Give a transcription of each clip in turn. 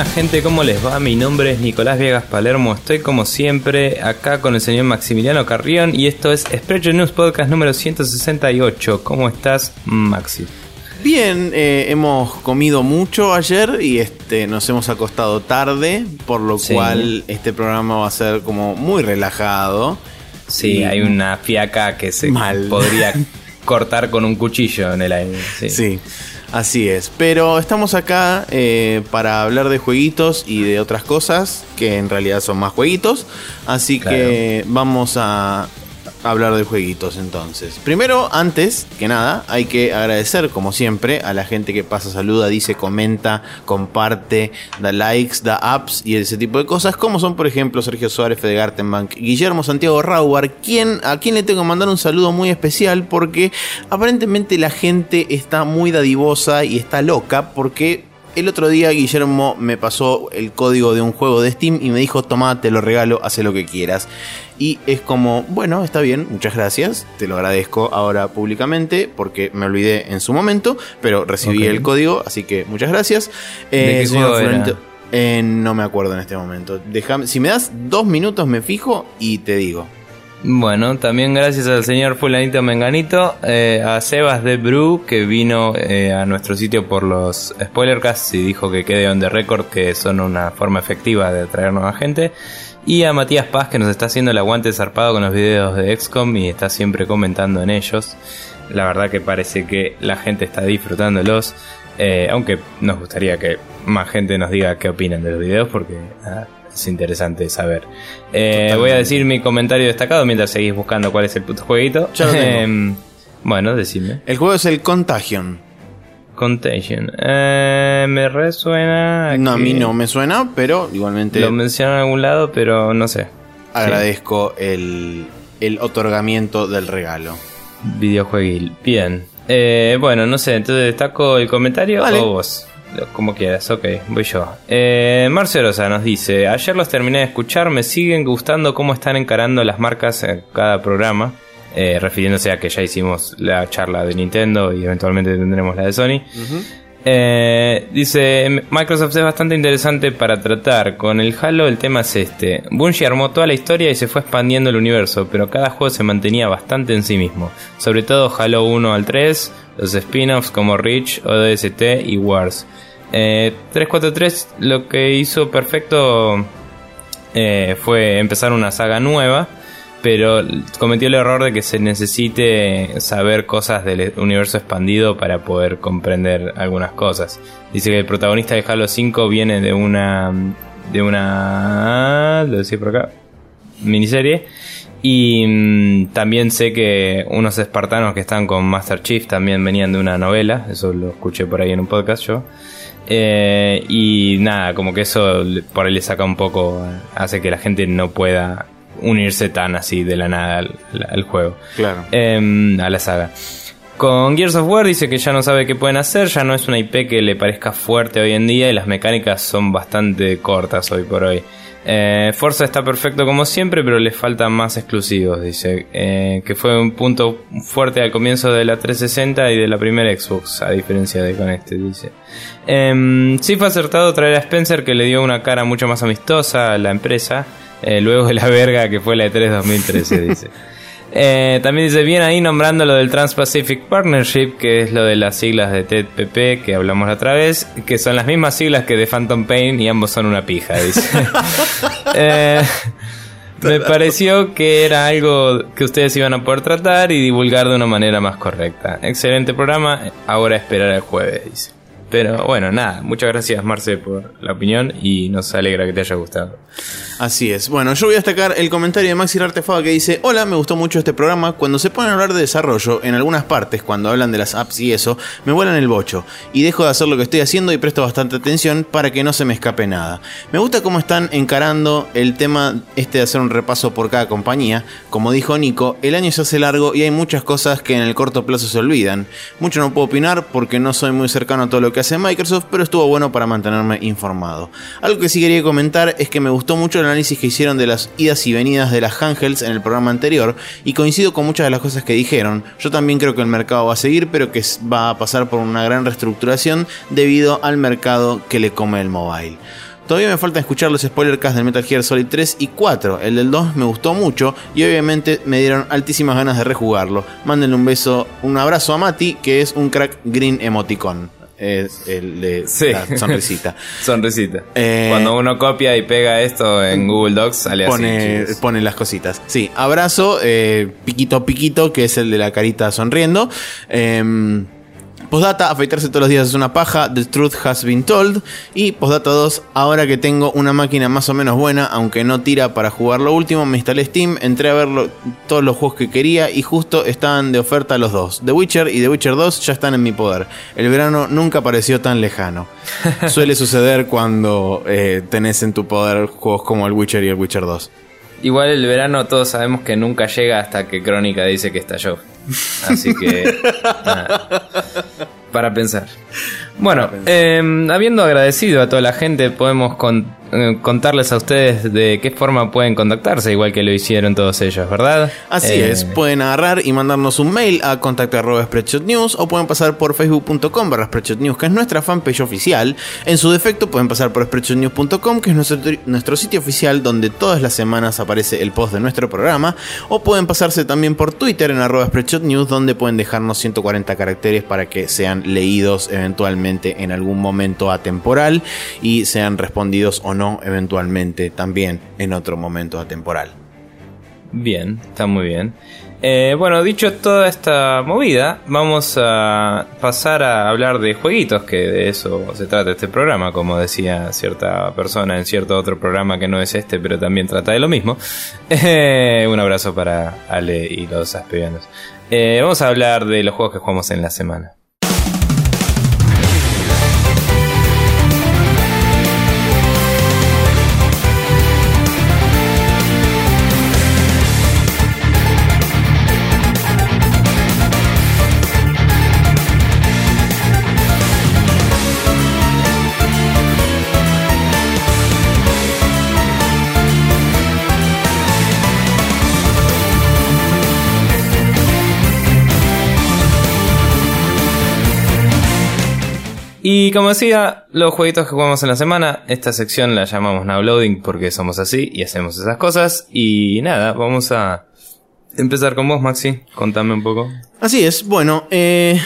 buenas gente, ¿cómo les va? Mi nombre es Nicolás Viegas Palermo, estoy como siempre acá con el señor Maximiliano Carrión y esto es Sprecher News Podcast número 168. ¿Cómo estás, Maxi? Bien, eh, hemos comido mucho ayer y este nos hemos acostado tarde, por lo Sí. cual este programa va a ser como muy relajado. Sí, Y- hay una fiaca que se Mal. podría cortar con un cuchillo en el aire. Sí. Sí, así es. Pero estamos acá eh, para hablar de jueguitos y de otras cosas que en realidad son más jueguitos. Así que vamos a hablar de jueguitos entonces. Primero, antes que nada, hay que agradecer como siempre a la gente que pasa, saluda, dice, comenta, comparte, da likes, da apps y ese tipo de cosas, como son por ejemplo Sergio Suárez, Fede Gartenbank, Guillermo Santiago Raubar, quien, a quien le tengo que mandar un saludo muy especial porque aparentemente la gente está muy dadivosa y está loca porque el otro día Guillermo me pasó el código de un juego de Steam y me dijo, toma, te lo regalo, hace lo que quieras. Y es como, bueno, está bien, muchas gracias, te lo agradezco ahora públicamente porque me olvidé en su momento, pero recibí el código, así que muchas gracias. ¿De qué señor juego era? Fulanito, eh, no me acuerdo en este momento. Si me das dos minutos me fijo y te digo. Bueno, también gracias al señor Fulanito Menganito, eh, a Sebas de Bru, que vino eh, a nuestro sitio por los Spoilercasts y dijo que quede on the record, que son una forma efectiva de atraer nueva gente. Y a Matías Paz, que nos está haciendo el aguante zarpado con los videos de XCOM y está siempre comentando en ellos. La verdad que parece que la gente está disfrutándolos. eh, aunque nos gustaría que más gente nos diga qué opinan de los videos, porque es interesante saber. Eh, voy a decir mi comentario destacado mientras seguís buscando cuál es el puto jueguito. Ya lo tengo. Em, bueno, decime. El juego es el Contagion. Contagion. Eh, me resuena. No, a mí no me suena, pero igualmente Lo menciono en algún lado, pero no sé. agradezco el, el otorgamiento del regalo. Videojueguil. Bien. Eh, bueno, no sé, entonces destaco el comentario Vale. o vos. Como quieras, ok, voy yo. Eh, Marcio Rosa nos dice: Ayer los terminé de escuchar, me siguen gustando cómo están encarando las marcas en cada programa. Eh, refiriéndose a que ya hicimos la charla de Nintendo y eventualmente tendremos la de Sony. Eh, dice, Microsoft es bastante interesante para tratar. Con el Halo el tema es este. Bungie armó toda la historia y se fue expandiendo el universo, pero cada juego se mantenía bastante en sí mismo. Sobre todo Halo 1 al 3, los spin-offs como Reach, ODST y Wars. Eh, 343 lo que hizo perfecto eh, fue empezar una saga nueva, pero cometió el error de que se necesite saber cosas del universo expandido para poder comprender algunas cosas. Dice que el protagonista de Halo 5 viene de una de una lo decía por acá miniserie y mm, también sé que unos espartanos que están con Master Chief también venían de una novela, eso lo escuché por ahí en un podcast yo. Eh, y nada, como que eso por ahí le saca un poco, hace que la gente no pueda unirse tan así de la nada al, juego, Claro. Em, a la saga. Con Gears of War dice que ya no sabe qué pueden hacer, ya no es una IP que le parezca fuerte hoy en día y las mecánicas son bastante cortas hoy por hoy. Eh, Forza está perfecto como siempre, pero le faltan más exclusivos, dice. Eh, que fue un punto fuerte al comienzo de la 360 y de la primera Xbox, a diferencia de con este, dice. Em, sí fue acertado traer a Spencer, que le dio una cara mucho más amistosa a la empresa, eh, luego de la verga que fue la E3 2013, dice. Eh, también dice bien ahí nombrando lo del Trans-Pacific Partnership, que es lo de las siglas de TPP que hablamos la otra vez, que son las mismas siglas que de Phantom Pain y ambos son una pija, dice. Eh, me pareció que era algo que ustedes iban a poder tratar y divulgar de una manera más correcta. Excelente programa, ahora esperar el jueves, dice. Pero bueno, nada, muchas gracias Marce por la opinión y nos alegra que te haya gustado. Así es. Bueno, yo voy a destacar el comentario de Maxi Artefaba que dice: Hola, me gustó mucho este programa. Cuando se ponen a hablar de desarrollo, en algunas partes, cuando hablan de las apps y eso, me vuelan el bocho. Y dejo de hacer lo que estoy haciendo y presto bastante atención para que no se me escape nada. Me gusta cómo están encarando el tema este de hacer un repaso por cada compañía. Como dijo Nico, el año se hace largo y hay muchas cosas que en el corto plazo se olvidan. Mucho no puedo opinar porque no soy muy cercano a todo lo que hace Microsoft, pero estuvo bueno para mantenerme informado. Algo que sí quería comentar es que me gustó mucho el análisis que hicieron de las idas y venidas de las handhelds en el programa anterior y coincido con muchas de las cosas que dijeron. Yo también creo que el mercado va a seguir, pero que va a pasar por una gran reestructuración debido al mercado que le come el mobile. Todavía me falta escuchar los spoilercasts del Metal Gear Solid 3 y 4. El del 2 me gustó mucho y obviamente me dieron altísimas ganas de rejugarlo. Mándenle un beso, un abrazo a Mati, que es un crack green emoticon es el de la sonrisita. sonrisita. Eh, Cuando uno copia y pega esto en Google Docs, sale pone, así. Pone las cositas. Sí, abrazo, eh, piquito piquito, que es el de la carita sonriendo. Eh, Postdata, afeitarse todos los días es una paja. The truth has been told. Y postdata 2, ahora que tengo una máquina más o menos buena, aunque no tira para jugar lo último, me instalé Steam, entré a ver todos los juegos que quería y justo estaban de oferta los dos. The Witcher y The Witcher 2 ya están en mi poder. El verano nunca pareció tan lejano. Suele suceder cuando eh, tenés en tu poder juegos como el Witcher y el Witcher 2. Igual el verano todos sabemos que nunca llega hasta que Crónica dice que estalló. Así que. para pensar. Bueno, em, habiendo agradecido a toda la gente, podemos eh, contarles a ustedes de qué forma pueden contactarse, igual que lo hicieron todos ellos, ¿verdad? Así eh, es, pueden agarrar y mandarnos un mail a contacto News o pueden pasar por facebook.com barra News, que es nuestra fanpage oficial. En su defecto pueden pasar por spreadshotnews.com, que es nuestro, nuestro sitio oficial donde todas las semanas aparece el post de nuestro programa, o pueden pasarse también por Twitter en arroba News, donde pueden dejarnos 140 caracteres para que sean leídos eventualmente en algún momento atemporal y sean respondidos o no eventualmente también en otro momento atemporal. Bien, está muy bien. Eh, bueno, dicho toda esta movida, vamos a pasar a hablar de jueguitos, que de eso se trata este programa, como decía cierta persona en cierto otro programa que no es este, pero también trata de lo mismo. Eh, un abrazo para Ale y los aspianos. Eh, vamos a hablar de los juegos que jugamos en la semana. Y como decía, los jueguitos que jugamos en la semana, esta sección la llamamos Now Loading porque somos así y hacemos esas cosas. Y nada, vamos a empezar con vos, Maxi. Contame un poco. Así es, bueno, eh,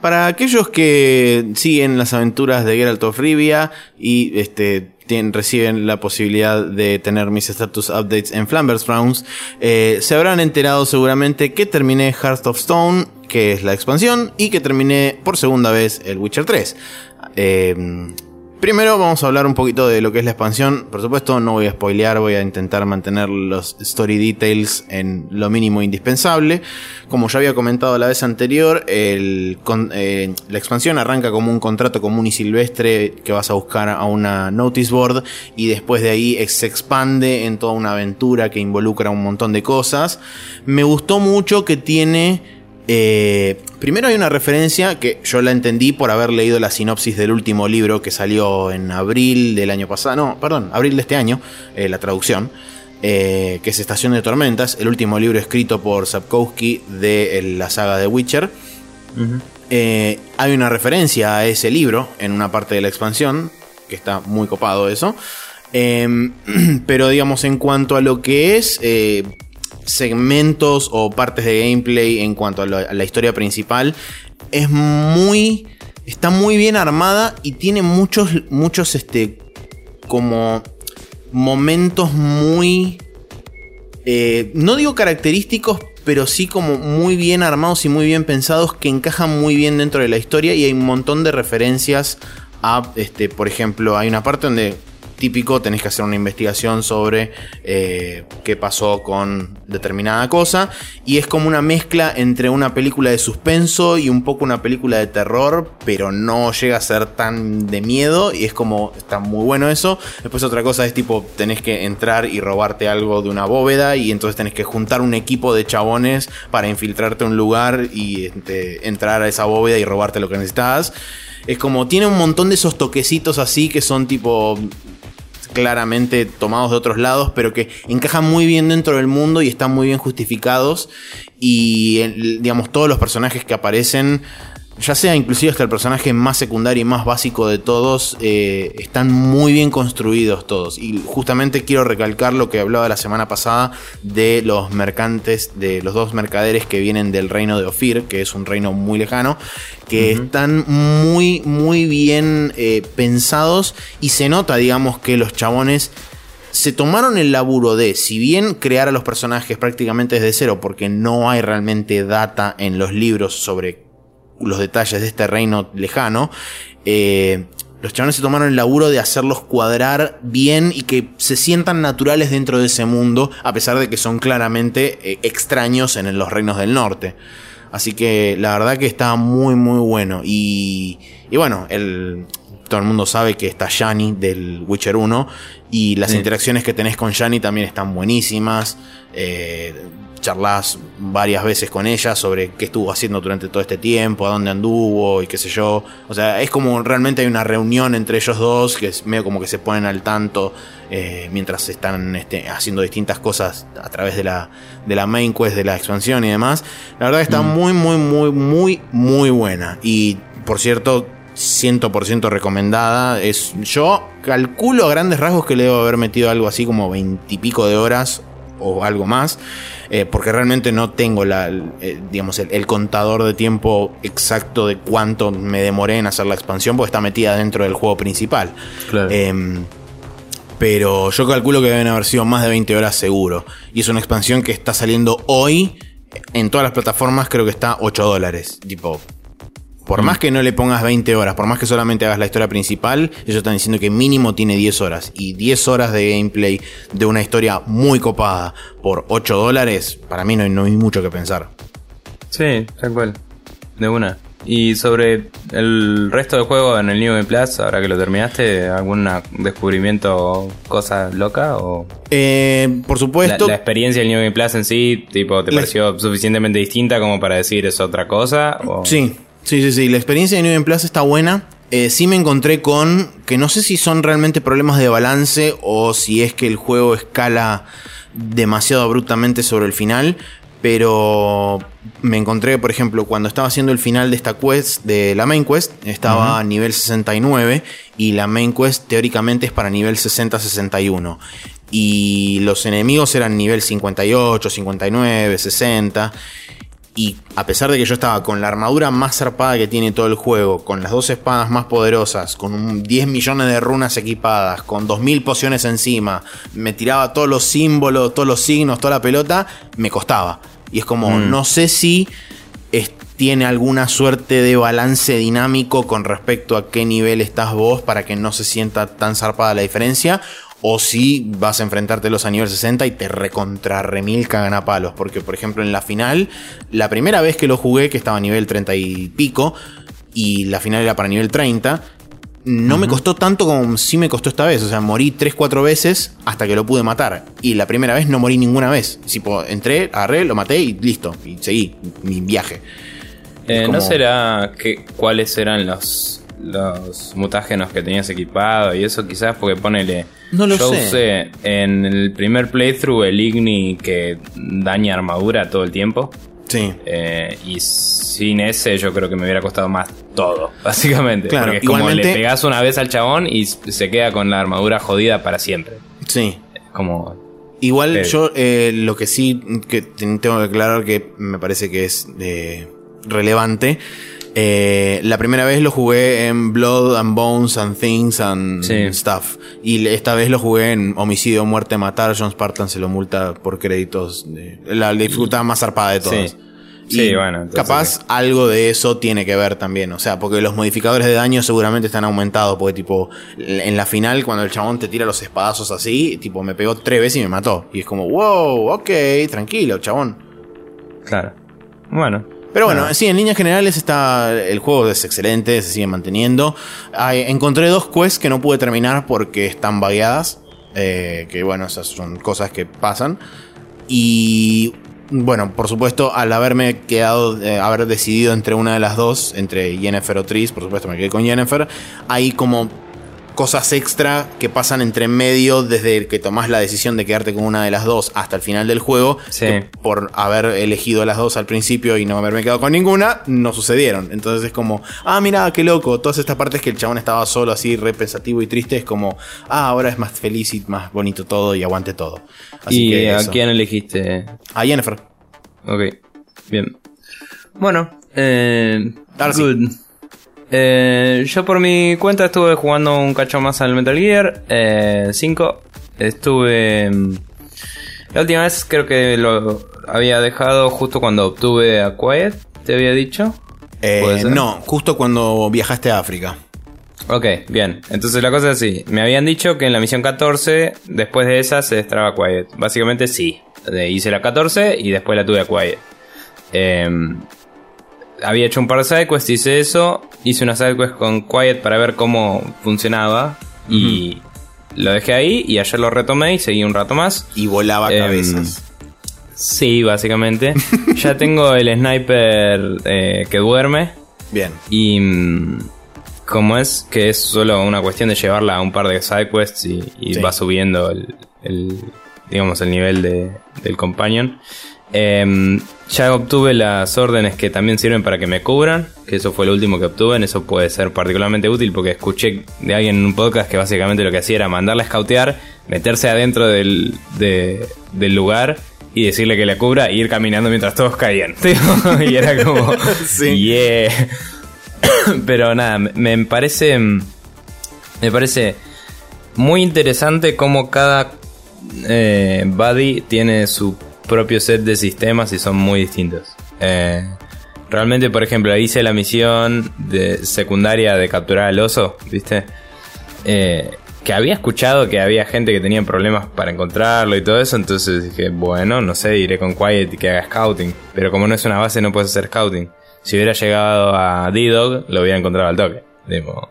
para aquellos que siguen las aventuras de Geralt of Rivia y este, reciben la posibilidad de tener mis status updates en Flambers Rounds, eh, se habrán enterado seguramente que terminé Heart of Stone que es la expansión, y que terminé por segunda vez el Witcher 3. Eh, primero vamos a hablar un poquito de lo que es la expansión. Por supuesto, no voy a spoilear, voy a intentar mantener los story details en lo mínimo indispensable. Como ya había comentado la vez anterior, eh, la expansión arranca como un contrato común y silvestre que vas a buscar a una notice board y después de ahí se expande en toda una aventura que involucra un montón de cosas. Me gustó mucho que tiene eh, primero hay una referencia que yo la entendí por haber leído la sinopsis del último libro que salió en abril del año pasado, no, perdón, abril de este año, eh, la traducción, eh, que es Estación de Tormentas, el último libro escrito por Sapkowski de la saga de Witcher. hay una referencia a ese libro en una parte de la expansión, que está muy copado eso. Em, pero digamos, en cuanto a lo que es segmentos o partes de gameplay en cuanto a, la historia principal es muy está muy bien armada y tiene muchos muchos este como momentos muy eh, no digo característicos pero sí como muy bien armados y muy bien pensados que encajan muy bien dentro de la historia y hay un montón de referencias a este por ejemplo hay una parte donde típico, tenés que hacer una investigación sobre eh, qué pasó con determinada cosa. Y es como una mezcla entre una película de suspenso y un poco una película de terror, pero no llega a ser tan de miedo. Y es como, está muy bueno eso. Después otra cosa es tipo, tenés que entrar y robarte algo de una bóveda y entonces tenés que juntar un equipo de chabones para infiltrarte a un lugar y este, entrar a esa bóveda y robarte lo que necesitas. Es como, tiene un montón de esos toquecitos así que son tipo claramente tomados de otros lados, pero que encajan muy bien dentro del mundo y están muy bien justificados. Y digamos, todos los personajes que aparecen ya sea inclusive hasta el personaje más secundario y más básico de todos, eh, están muy bien construidos todos. Y justamente quiero recalcar lo que hablaba la semana pasada de los mercantes, de los dos mercaderes que vienen del reino de Ofir, que es un reino muy lejano, que están muy, muy bien eh, pensados y se nota, digamos, que los chabones se tomaron el laburo de, si bien crear a los personajes prácticamente desde cero, porque no hay realmente data en los libros sobre los detalles de este reino lejano, eh, los chavales se tomaron el laburo de hacerlos cuadrar bien y que se sientan naturales dentro de ese mundo, a pesar de que son claramente eh, extraños en los reinos del norte. Así que la verdad que está muy muy bueno. Y, y bueno, el, todo el mundo sabe que está Shani del Witcher 1 y las interacciones que tenés con Shani también están buenísimas. Eh, charlas varias veces con ella sobre qué estuvo haciendo durante todo este tiempo, a dónde anduvo y qué sé yo. O sea, es como realmente hay una reunión entre ellos dos que es medio como que se ponen al tanto eh, mientras están este, haciendo distintas cosas a través de la, de la main quest, de la expansión y demás. La verdad está mm. muy, muy, muy, muy, muy buena. Y por cierto, 100% recomendada. Es, yo calculo a grandes rasgos que le debo haber metido algo así como veintipico de horas o algo más. Eh, porque realmente no tengo la, eh, digamos, el, contador de tiempo exacto de cuánto me demoré en hacer la expansión, porque está metida dentro del juego principal. Em, pero yo calculo que deben haber sido más de 20 horas seguro. Y es una expansión que está saliendo hoy en todas las plataformas, creo que está 8 dólares. Tipo, por mm. más que no le pongas 20 horas, por más que solamente hagas la historia principal, ellos están diciendo que mínimo tiene 10 horas. Y 10 horas de gameplay de una historia muy copada por 8 dólares, para mí no hay, mucho que pensar. Sí, tal cual. De una. Y sobre el resto del juego en el New Game Plus, ahora que lo terminaste, ¿algún descubrimiento o cosa loca? O eh, por supuesto. La, experiencia del New Game Plus en sí, tipo, ¿te pareció suficientemente distinta como para decir es otra cosa? Sí, Sí, sí, sí. La experiencia de New Game Plus está buena. Eh, sí me encontré con que no sé si son realmente problemas de balance o si es que el juego escala demasiado abruptamente sobre el final. Pero me encontré, por ejemplo, cuando estaba haciendo el final de esta quest, de la main quest, estaba a nivel 69 y la main quest teóricamente es para nivel 60-61. Y los enemigos eran nivel 58, 59, 60. Y a pesar de que yo estaba con la armadura más zarpada que tiene todo el juego, con las dos espadas más poderosas, con 10 millones de runas equipadas, con 2000 pociones encima, me tiraba todos los símbolos, todos los signos, toda la pelota, me costaba. Y es como, mm. no sé si tiene alguna suerte de balance dinámico con respecto a qué nivel estás vos para que no se sienta tan zarpada la diferencia o si vas a enfrentártelos a nivel 60 y te recontra remil cagan a palos. Porque, por ejemplo, en la final, la primera vez que lo jugué, que estaba a nivel 30 y pico, y la final era para nivel 30, no me costó tanto como sí me costó esta vez. O sea, morí 3-4 veces hasta que lo pude matar. Y la primera vez no morí ninguna vez. Tipo, entré, agarré, lo maté y listo. Y seguí mi viaje. Eh, ¿No será que cuáles eran los los mutágenos que tenías equipado y eso quizás porque ponele... No lo yo usé en el primer playthrough el Igni que daña armadura todo el tiempo. Sí. Eh, y sin ese yo creo que me hubiera costado más todo, básicamente. porque es como le pegas una vez al chabón y se queda con la armadura jodida para siempre. Sí. Como... Igual yo eh, lo que sí que tengo que aclarar que me parece que es eh, relevante eh, la primera vez lo jugué en Blood and Bones and Things and Stuff. Y esta vez lo jugué en Homicidio, Muerte, Matar. John Spartan se lo multa por créditos. De, la dificultad más zarpada de todas. Sí. bueno. capaz algo de eso tiene que ver también. O sea, porque los modificadores de daño seguramente están aumentados. Porque, tipo, en la final, cuando el chabón te tira los espadazos así, tipo, me pegó tres veces y me mató. Y es como, wow, ok, tranquilo, chabón. Claro. Bueno, pero bueno, sí, en líneas generales está el juego es excelente, se sigue manteniendo. encontré dos quests que no pude terminar porque están vagueadas. Eh, que bueno, esas son cosas que pasan. Y bueno, por supuesto, al haberme quedado, eh, haber decidido entre una de las dos, entre Jennifer o Tris, por supuesto me quedé con Jennifer, hay como cosas extra que pasan entre medio desde que tomás la decisión de quedarte con una de las dos hasta el final del juego. Sí. que por haber elegido las dos al principio y no haberme quedado con ninguna, no sucedieron. Entonces es como, ah, mira, qué loco. Todas estas partes que el chabón estaba solo, así, re pensativo y triste, es como, ah, ahora es más feliz y más bonito todo y aguante todo. Así ¿Y que a eso. quién elegiste? A Jennifer. Ok, bien. Bueno, eh, Ahora sí. good. Eh, yo por mi cuenta estuve jugando un cacho más al Metal Gear eh, 5. Estuve... mm, La última vez creo que lo había dejado justo cuando obtuve a Quiet, te había dicho. Eh, no, justo cuando viajaste a África. Ok, bien. Entonces la cosa es así. Me habían dicho que en la misión 14, después de esa, se destraba Quiet. Básicamente sí. Eh, hice la 14 y después la tuve a Quiet. Eh, había hecho un par de sidequests, hice eso. Hice una sidequest con Quiet para ver cómo funcionaba. Y lo dejé ahí y ayer lo retomé y seguí un rato más. Y volaba Em, cabezas. Sí, básicamente. ya tengo el sniper eh, que duerme. Bien. Y mm, como es que es solo una cuestión de llevarla a un par de sidequests y, y Sí. va subiendo el, el, digamos el nivel de, del companion. Em, ya obtuve las órdenes que también sirven para que me cubran, que eso fue lo último que obtuve, en eso puede ser particularmente útil porque escuché de alguien en un podcast que básicamente lo que hacía era mandarla a scoutear, meterse adentro del, de- del lugar y decirle que la cubra e ir caminando mientras todos caían. y era como, Sí. yeah. Pero nada, me, me parece. Me parece muy interesante cómo cada eh, buddy tiene su propio set de sistemas y son muy distintos. Eh, realmente, por ejemplo, hice la misión de secundaria de capturar al oso, ¿viste? Eh, que había escuchado que había gente que tenía problemas para encontrarlo y todo eso, entonces dije, bueno, no sé, iré con Quiet y que haga scouting. Pero como no es una base, no puedes hacer scouting. Si hubiera llegado a D-Dog, lo hubiera encontrado al toque. Tipo,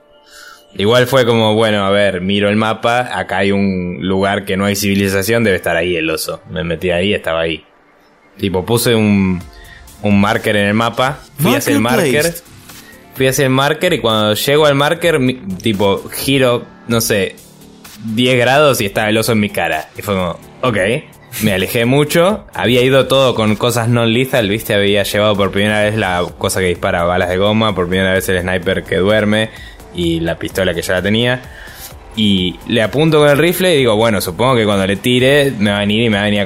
Igual fue como, bueno, a ver, miro el mapa, acá hay un lugar que no hay civilización, debe estar ahí el oso. Me metí ahí, estaba ahí. Tipo, puse un, un marker en el mapa, fui hacia el Marker placed. fui hacia el marker y cuando llego al marker, mi- tipo, giro, no sé, 10 grados y estaba el oso en mi cara. Y fue como, ok. Me alejé mucho, había ido todo con cosas non lethal, viste, había llevado por primera vez la cosa que dispara balas de goma, por primera vez el sniper que duerme y la pistola que ya la tenía. Y le apunto con el rifle y digo, bueno, supongo que cuando le tire me va a venir y me va a venir a,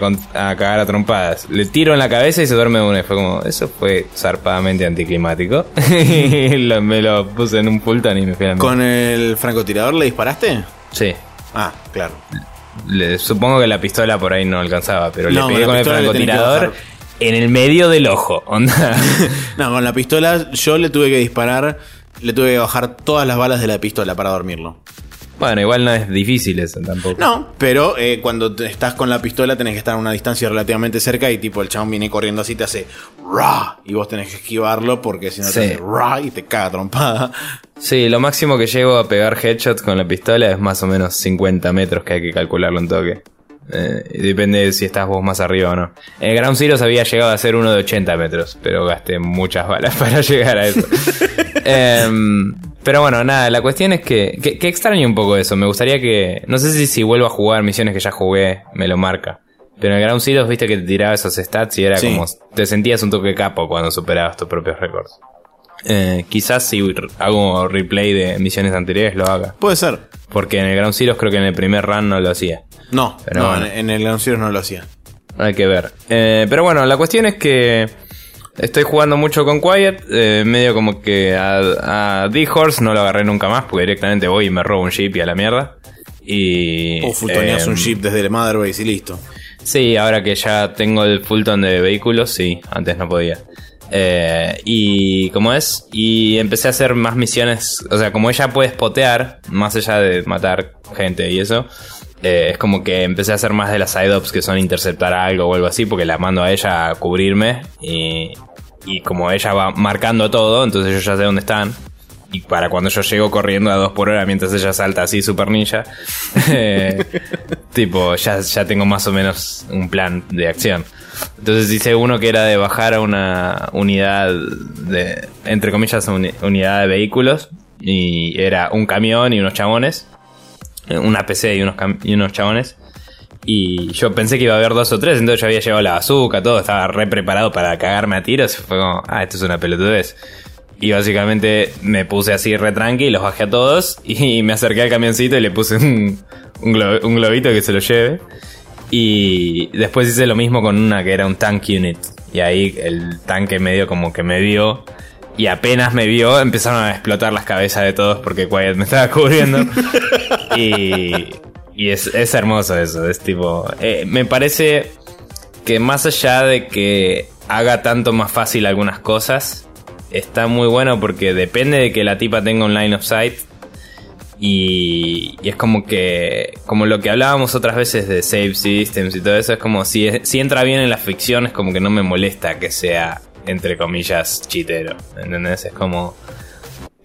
cagar a trompadas. Le tiro en la cabeza y se duerme de una. Y fue como, eso fue zarpadamente anticlimático. y lo- me lo puse en un pultón y me fui a la. ¿Con el francotirador le disparaste? Sí. Ah, claro. Le- supongo que la pistola por ahí no alcanzaba, pero No, le pegué con el francotirador en el medio del ojo. Onda. No, con la pistola yo le tuve que disparar, le tuve que bajar todas las balas de la pistola para dormirlo. bueno, igual no es difícil eso tampoco. No, pero eh, cuando te- estás con la pistola tenés que estar a una distancia relativamente cerca y tipo el chabón viene corriendo así te hace ra y vos tenés que esquivarlo porque si no Sí. te hace ra y te caga trompada. Sí, lo máximo que llego a pegar headshots con la pistola es más o menos 50 metros que hay que calcularlo en toque. Eh, depende de si estás vos más arriba o no. En el Ground Zero había llegado a ser uno de 80 metros, pero gasté muchas balas para llegar a eso. Em, pero bueno, nada, la cuestión es que, que, que extraño un poco eso. Me gustaría que, no sé si si vuelvo a jugar misiones que ya jugué, me lo marca. Pero en el Ground Zero viste que te tiraba esos stats y era Sí. como, te sentías un toque capo cuando superabas tus propios récords. Eh, quizás si hago replay de misiones anteriores lo haga. Puede ser. Porque en el Ground Zero creo que en el primer run no lo hacía. No, Pero no, bueno. en, el Ground Zero no lo hacía. Hay que ver. Eh, pero bueno, la cuestión es que estoy jugando mucho con Quiet. eh, medio como que a, a D-Horse no lo agarré nunca más porque directamente voy y me robo un jeep y a la mierda. Y. O futoneas eh, un jeep desde el Motherbase y listo. Sí, ahora que ya tengo el Fulton de vehículos, sí, antes no podía. Eh, y como es, y empecé a hacer más misiones, o sea, como ella puede spotear, más allá de matar gente y eso, eh, es como que empecé a hacer más de las side-ops que son interceptar algo o algo así, porque la mando a ella a cubrirme y, y como ella va marcando todo, entonces yo ya sé dónde están. Y para cuando yo llego corriendo a dos por hora mientras ella salta así super ninja, eh, tipo, ya, ya tengo más o menos un plan de acción. Entonces hice uno que era de bajar a una unidad de, entre comillas, uni- unidad de vehículos. Y era un camión y unos chabones. Una PC y unos, y unos chabones. Y yo pensé que iba a haber dos o tres, entonces yo había llevado la bazooka, todo, estaba re preparado para cagarme a tiros. Fue como, ah, esto es una pelotudez. Y básicamente me puse así re tranqui, los bajé a todos y me acerqué al camioncito y le puse un, un, globito que se lo lleve. Y después hice lo mismo con una que era un tank unit. Y ahí el tanque medio como que me vio. Y apenas me vio, empezaron a explotar las cabezas de todos porque Quiet me estaba cubriendo. y, y es, es, hermoso eso. Es tipo. Eh, me parece que más allá de que haga tanto más fácil algunas cosas, está muy bueno porque depende de que la tipa tenga un line of sight. Y, es como que, como lo que hablábamos otras veces de save systems y todo eso, es como si, si entra bien en la ficción, es como que no me molesta que sea, entre comillas, chitero. ¿Entendés? Es como,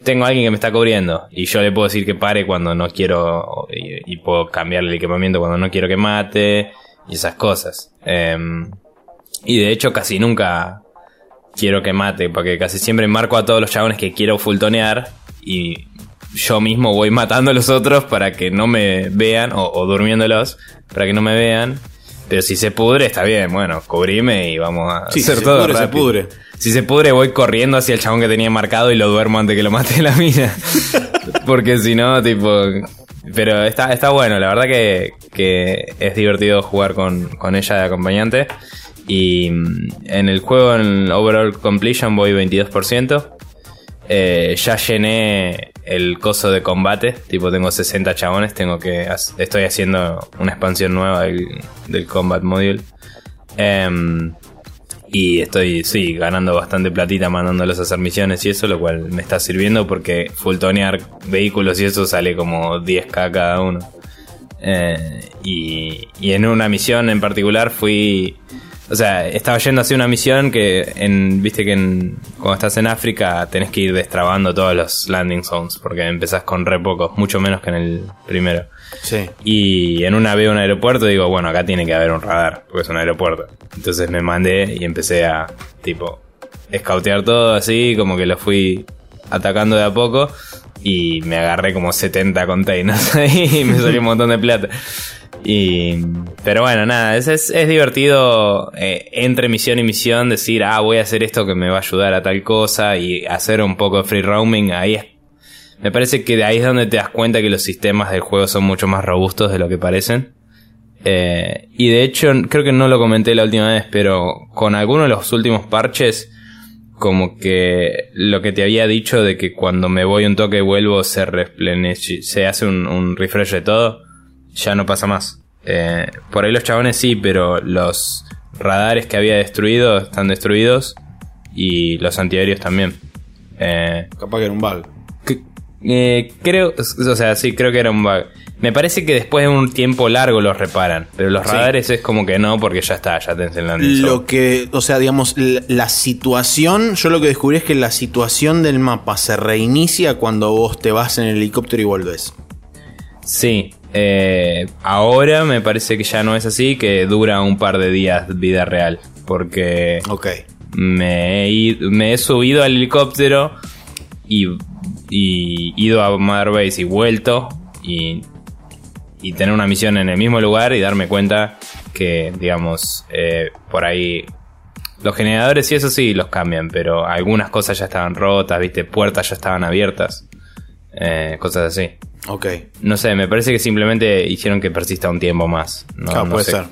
tengo a alguien que me está cubriendo y yo le puedo decir que pare cuando no quiero y, puedo cambiarle el equipamiento cuando no quiero que mate y esas cosas. Em, y de hecho casi nunca quiero que mate, porque casi siempre marco a todos los chabones que quiero fultonear y yo mismo voy matando a los otros para que no me vean, o, durmiéndolos, para que no me vean. Pero si se pudre, está bien, bueno, cubrime y vamos a hacer todo. Se pudre, Si se pudre, voy corriendo hacia el chabón que tenía marcado y lo duermo antes que lo mate la mina. Porque si no, tipo. Pero está, está bueno, la verdad que, que es divertido jugar con, con ella de acompañante. Y mm, en el juego, en overall completion, voy 22%. Eh, ya llené el coso de combate, tipo tengo 60 chabones, tengo que estoy haciendo una expansión nueva del, combat module. Em, y estoy, sí, ganando bastante platita mandándolos a hacer misiones y eso, lo cual me está sirviendo porque fultonear vehículos y eso sale como 10k cada uno. Eh, y, y en una misión en particular fui o sea, estaba yendo a hacer una misión que, en, viste que en, cuando estás en África tenés que ir destrabando todos los landing zones, porque empezás con re pocos, mucho menos que en el primero. Sí. Y en una veo un aeropuerto y digo, bueno, acá tiene que haber un radar, porque es un aeropuerto. Entonces me mandé y empecé a, tipo, escautear todo así, como que lo fui atacando de a poco y me agarré como 70 containers ahí y me salió un montón de plata. Y, pero bueno, nada, es, es, divertido eh, entre misión y misión decir, ah, voy a hacer esto que me va a ayudar a tal cosa y hacer un poco de free roaming. Ahí es, me parece que de ahí es donde te das cuenta que los sistemas del juego son mucho más robustos de lo que parecen. Eh, y de hecho, creo que no lo comenté la última vez, pero con algunos de los últimos parches, como que lo que te había dicho de que cuando me voy un toque vuelvo se se hace un, un refresh de todo ya no pasa más. Eh, por ahí los chabones sí, pero los radares que había destruido están destruidos y los antiaéreos también. Eh, Capaz que era un bug. Eh, creo, o sea, sí, creo que era un bug. Me parece que después de un tiempo largo los reparan, pero los radares es como que no, porque ya está, ya te enseñan Lo que, o sea, digamos, la, situación, yo lo que descubrí es que la situación del mapa se reinicia cuando vos te vas en el helicóptero y volvés. Sí, eh, ahora me parece que ya no es así, que dura un par de días vida real. Porque me, he, subido al helicóptero y, ido a Mother Base y vuelto y, tener una misión en el mismo lugar y darme cuenta que, digamos, eh, por ahí los generadores y eso sí los cambian, pero algunas cosas ya estaban rotas, viste, puertas ya estaban abiertas, eh, cosas así. Ok. No sé, me parece que simplemente hicieron que persista un tiempo más. No, puede ser.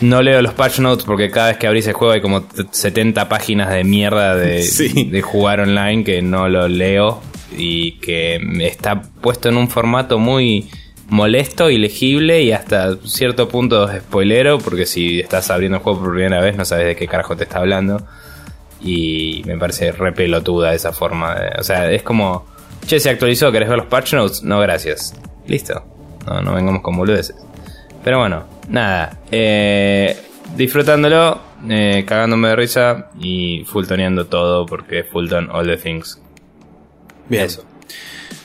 No leo los patch notes porque cada vez que abrís el juego hay como 70 páginas de mierda de, de jugar online que no lo leo y que está puesto en un formato muy molesto, ilegible y hasta cierto punto spoilero porque si estás abriendo el juego por primera vez no sabes de qué carajo te está hablando y me parece re pelotuda esa forma. De, o sea, es como Che, se actualizó, ¿querés ver los patch notes? No, gracias. Listo. No, no vengamos con boludeces. Pero bueno, nada. Eh, disfrutándolo, eh, cagándome de risa y fulltoneando todo porque Fullton all the things. Bien. Eso.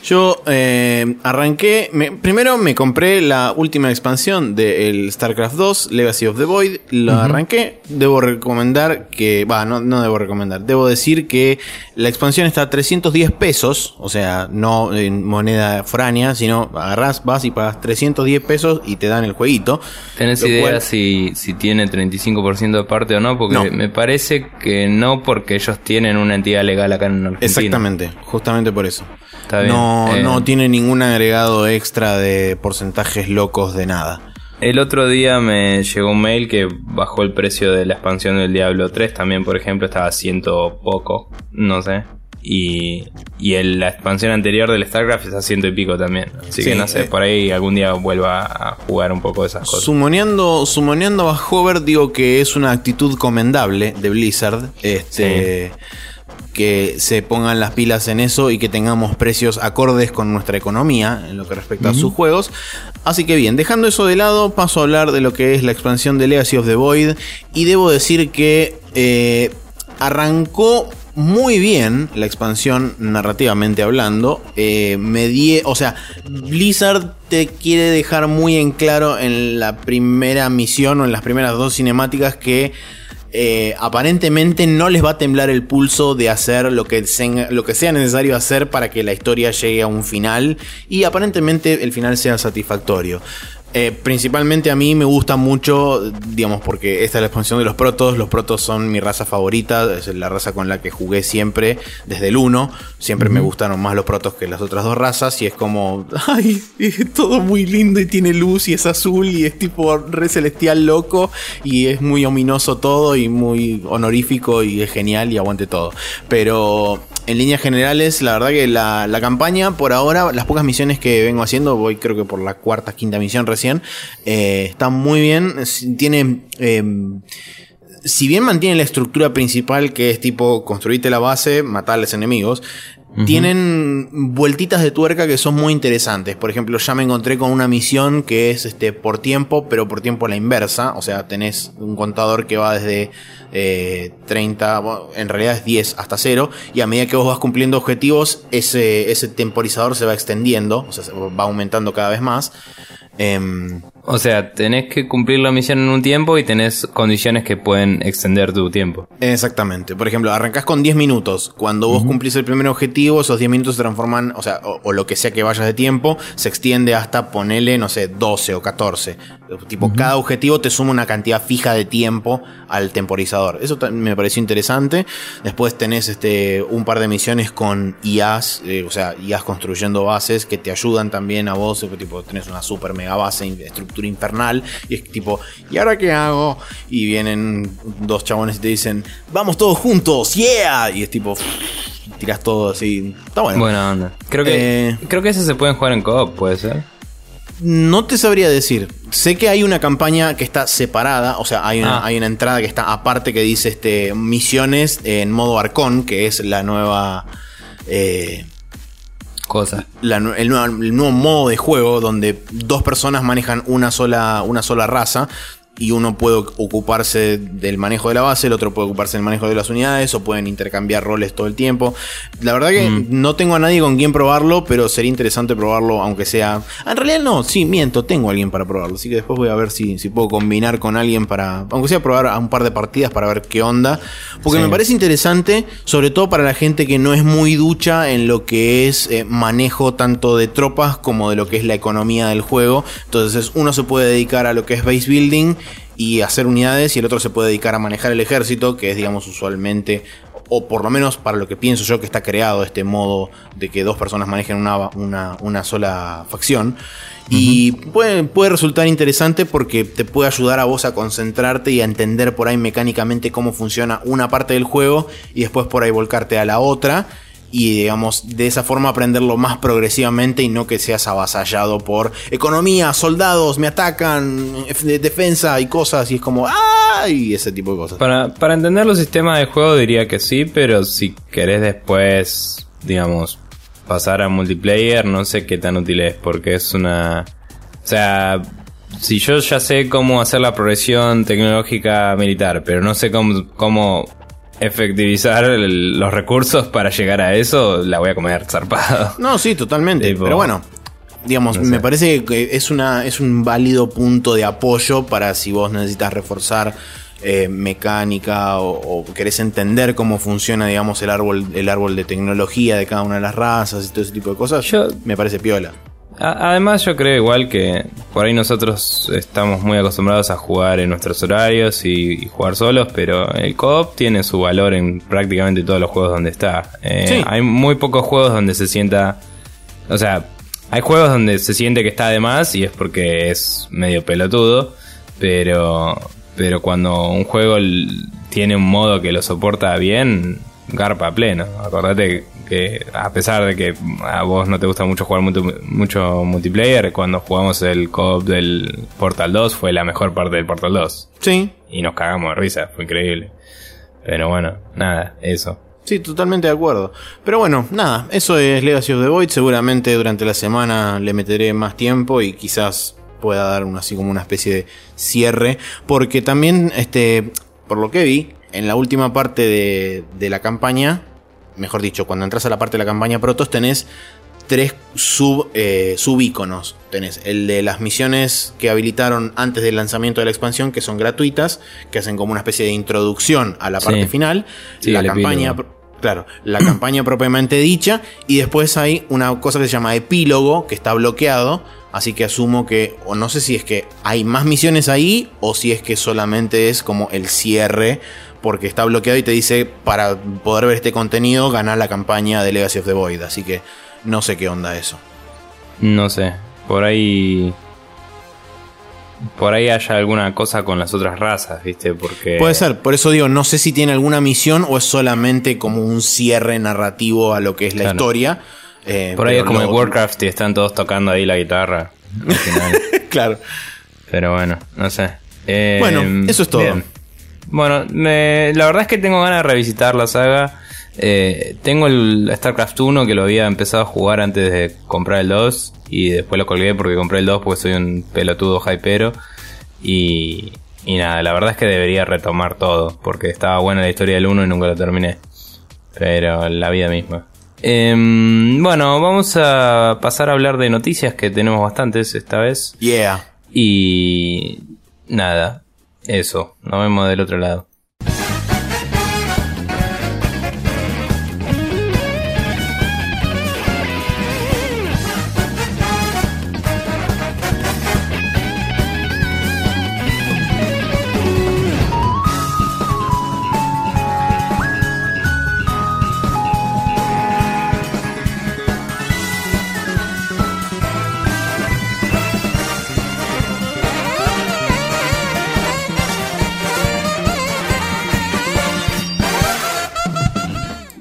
Yo eh, arranqué, primero me compré la última expansión del StarCraft 2, Legacy of the Void, lo arranqué, debo recomendar que, va, no, no debo recomendar, debo decir que la expansión está a 310 pesos, o sea, no en moneda foránea, sino agarras, vas y pagas 310 pesos y te dan el jueguito. ¿Tenés idea si, si tiene 35% de parte o no? Porque me parece que no, porque ellos tienen una entidad legal acá en Argentina. Exactamente, justamente por eso. No, no eh, tiene ningún agregado extra de porcentajes locos de nada. El otro día me llegó un mail que bajó el precio de la expansión del Diablo 3. También, por ejemplo, estaba a ciento poco, no sé. Y, y la expansión anterior del StarCraft está a ciento y pico también. Así que no sé, eh, por ahí algún día vuelva a jugar un poco de esas cosas. Sumoneando, sumoneando a Hover, digo que es una actitud comendable de Blizzard. Este que se pongan las pilas en eso y que tengamos precios acordes con nuestra economía en lo que respecta a sus juegos. Así que bien, dejando eso de lado, paso a hablar de lo que es la expansión de Legacy of the Void. Y debo decir que eh, arrancó muy bien la expansión narrativamente hablando. Eh, me o sea, Blizzard te quiere dejar muy en claro en la primera misión o en las primeras dos cinemáticas que eh, aparentemente no les va a temblar el pulso de hacer lo que, lo que sea necesario hacer para que la historia llegue a un final y aparentemente el final sea satisfactorio. Eh, principalmente a mí me gusta mucho, digamos, porque esta es la expansión de los protos. Los protos son mi raza favorita, es la raza con la que jugué siempre, desde el 1. Siempre me gustaron más los protos que las otras dos razas. Y es como, ay, es todo muy lindo y tiene luz y es azul y es tipo re celestial loco. Y es muy ominoso todo y muy honorífico y es genial y aguante todo. Pero en líneas generales, la verdad que la, campaña, por ahora, las pocas misiones que vengo haciendo, voy creo que por la cuarta, quinta misión recién eh, está muy bien. Tiene. Em, si bien mantiene la estructura principal que es tipo construirte la base, matar a los enemigos, tienen vueltitas de tuerca que son muy interesantes. Por ejemplo, ya me encontré con una misión que es este, por tiempo, pero por tiempo a la inversa. O sea, tenés un contador que va desde 30, eh, en realidad es 10 hasta 0. Y a medida que vos vas cumpliendo objetivos, ese, ese temporizador se va extendiendo, o sea, va aumentando cada vez más. Em, o sea, tenés que cumplir la misión en un tiempo y tenés condiciones que pueden extender tu tiempo. Exactamente. Por ejemplo, arrancás con 10 minutos. Cuando vos cumplís el primer objetivo, esos 10 minutos se transforman, o sea, o, lo que sea que vayas de tiempo, se extiende hasta ponele, no sé, 12 o 14. Tipo, cada objetivo te suma una cantidad fija de tiempo al temporizador. Eso me pareció interesante. Después tenés este, un par de misiones con IAs, eh, o sea, IAs construyendo bases que te ayudan también a vos. Tipo, tenés una super mega base, de infernal, y es tipo, ¿y ahora qué hago? Y vienen dos chabones y te dicen, vamos todos juntos, yeah, y es tipo, tiras todo así, está bueno. Buena onda. Creo que, eh, creo que ese se pueden jugar en co-op, puede ser. No te sabría decir. Sé que hay una campaña que está separada, o sea, hay una, ah. hay una entrada que está aparte que dice este misiones en modo Arcón, que es la nueva eh, cosa. el, nuevo, modo de juego donde dos personas manejan una sola, una sola raza y uno puede ocuparse del manejo de la base, el otro puede ocuparse del manejo de las unidades o pueden intercambiar roles todo el tiempo. La verdad que mm. no tengo a nadie con quien probarlo, pero sería interesante probarlo aunque sea... En realidad no, sí, miento, tengo a alguien para probarlo, así que después voy a ver si, si puedo combinar con alguien para, aunque sea probar a un par de partidas para ver qué onda, porque me parece interesante, sobre todo para la gente que no es muy ducha en lo que es eh, manejo tanto de tropas como de lo que es la economía del juego. Entonces uno se puede dedicar a lo que es base building y hacer unidades y el otro se puede dedicar a manejar el ejército, que es digamos usualmente, o por lo menos para lo que pienso yo que está creado este modo de que dos personas manejen una, una, sola facción. Y puede, puede, resultar interesante porque te puede ayudar a vos a concentrarte y a entender por ahí mecánicamente cómo funciona una parte del juego y después por ahí volcarte a la otra y digamos de esa forma aprenderlo más progresivamente y no que seas avasallado por economía, soldados, me atacan, defensa y cosas y es como ¡ay! ese tipo de cosas. Para, para entender los sistemas de juego diría que sí, pero si querés después, digamos, pasar a multiplayer, no sé qué tan útil es porque es una... O sea, si yo ya sé cómo hacer la progresión tecnológica militar, pero no sé cómo, cómo efectivizar el- los recursos para llegar a eso, la voy a comer zarpado. No, sí, totalmente. Tipo, Pero bueno, digamos, no sé. me parece que es, una, es un válido punto de apoyo para si vos necesitas reforzar eh, mecánica o, o querés entender cómo funciona, digamos, el árbol, el árbol de tecnología de cada una de las razas y todo ese tipo de cosas. Yo- me parece piola. Además, yo creo igual que por ahí nosotros estamos muy acostumbrados a jugar en nuestros horarios y, y jugar solos, pero el co-op tiene su valor en prácticamente todos los juegos donde está. Eh, Sí. Hay muy pocos juegos donde se sienta. O sea, hay juegos donde se siente que está de más y es porque es medio pelotudo, pero, pero cuando un juego tiene un modo que lo soporta bien, garpa pleno. Acordate que a pesar de que a vos no te gusta mucho jugar mucho, mucho multiplayer, cuando jugamos el co-op del Portal 2 fue la mejor parte del Portal 2. Sí, Y nos cagamos de risa, fue increíble. Pero bueno, nada, eso. Sí, totalmente de acuerdo. Pero bueno, nada, eso es Legacy of the Void. Seguramente durante la semana le meteré más tiempo y quizás pueda dar un- así como una especie de cierre. Porque también, este, por lo que vi, en la última parte de, de la campaña, mejor dicho, cuando entras a la parte de la campaña Protos, tenés tres sub, eh, subíconos. Tenés el de las misiones que habilitaron antes del lanzamiento de la expansión, que son gratuitas, que hacen como una especie de introducción a la Sí. parte final. Sí, la campaña, claro, la campaña propiamente dicha. Y después hay una cosa que se llama epílogo, que está bloqueado. Así que asumo que, o no sé si es que hay más misiones ahí, o si es que solamente es como el cierre, porque está bloqueado y te dice, para poder ver este contenido, ganar la campaña de Legacy of the Void. Así que no sé qué onda eso. No sé, por ahí. Por ahí haya alguna cosa con las otras razas, ¿viste? Porque. Puede ser, por eso digo, no sé si tiene alguna misión o es solamente como un cierre narrativo a lo que es la Claro. historia. Eh, Por ahí es como en Warcraft y están todos tocando ahí la guitarra. al final. claro. Pero bueno, no sé. Eh, Bueno, eso es todo. bien. Bueno, me- la verdad es que tengo ganas de revisitar la saga. Eh, tengo el StarCraft 1 que lo había empezado a jugar antes de comprar el 2 y después lo colgué porque compré el 2 porque soy un pelotudo hypero y, y nada, la verdad es que debería retomar todo porque estaba buena la historia del 1 y nunca lo terminé. Pero la vida misma. Em, bueno, vamos a pasar a hablar de noticias que tenemos bastantes esta vez. Yeah. Y nada, eso, nos vemos del otro lado.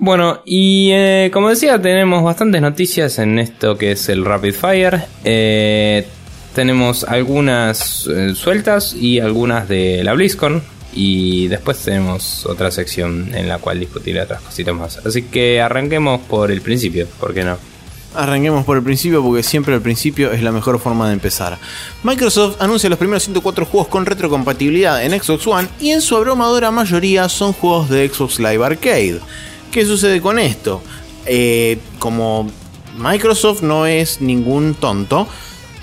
Bueno, y eh, como decía, tenemos bastantes noticias en esto que es el Rapid Fire. Eh, tenemos algunas eh, sueltas y algunas de la BlizzCon. Y después tenemos otra sección en la cual discutir otras cositas más. Así que arranquemos por el principio, ¿por qué no? Arranquemos por el principio porque siempre el principio es la mejor forma de empezar. Microsoft anuncia los primeros 104 juegos con retrocompatibilidad en Xbox One y en su abrumadora mayoría son juegos de Xbox Live Arcade. ¿Qué sucede con esto? Eh, como Microsoft no es ningún tonto,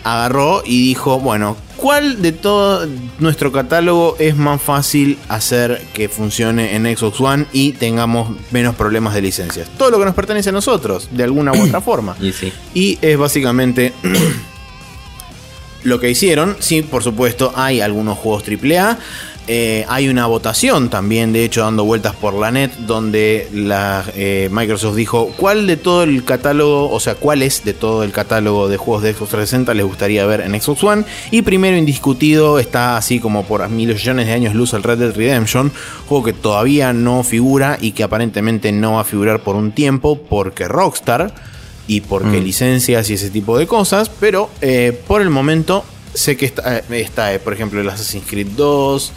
agarró y dijo, bueno, ¿cuál de todo nuestro catálogo es más fácil hacer que funcione en Xbox One y tengamos menos problemas de licencias? Todo lo que nos pertenece a nosotros, de alguna u otra forma. Y sí. Y es básicamente lo que hicieron. Sí, por supuesto, hay algunos juegos AAA. Eh, hay una votación también, de hecho, dando vueltas por la net, donde la, eh, Microsoft dijo cuál de todo el catálogo, o sea, cuál es de todo el catálogo de juegos de Xbox 360 les gustaría ver en Xbox One. Y primero indiscutido está así como por mil millones de años luz el Red Dead Redemption, juego que todavía no figura y que aparentemente no va a figurar por un tiempo porque Rockstar y porque Mm. licencias y ese tipo de cosas, pero eh, por el momento sé que está, está, por ejemplo, el Assassin's Creed 2.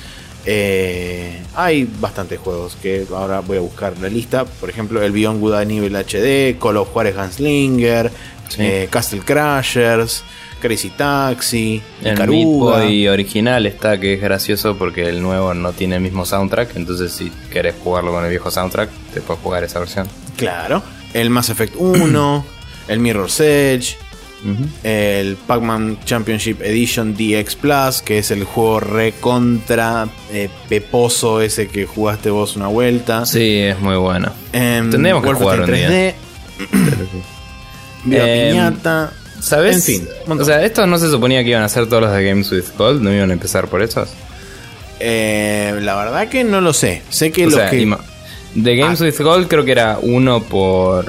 Eh, hay bastantes juegos que ahora voy a buscar la lista. Por ejemplo, el Beyond Good and Evil HD, Call of Juarez Gunslinger, Sí. eh, Castle Crashers, Crazy Taxi, El. Boy original está que es gracioso porque el nuevo no tiene el mismo soundtrack. Entonces, si querés jugarlo con el viejo soundtrack, te puedes jugar esa versión. Claro. El Mass Effect 1, el Mirror's Edge, el Pac-Man Championship Edition DX Plus, que es el juego recontra eh, peposo ese que jugaste vos una vuelta. Sí, es muy bueno. Em, Tendríamos que jugar un día. 3D, Viva Em, Piñata. ¿Sabes? En fin, montón. o sea, estos no se suponía que iban a ser todos los de Games with Gold, no iban a empezar por esos. Eh, la verdad que no lo sé. Sé que O los sea, que. de Games Ah. with Gold creo que era uno por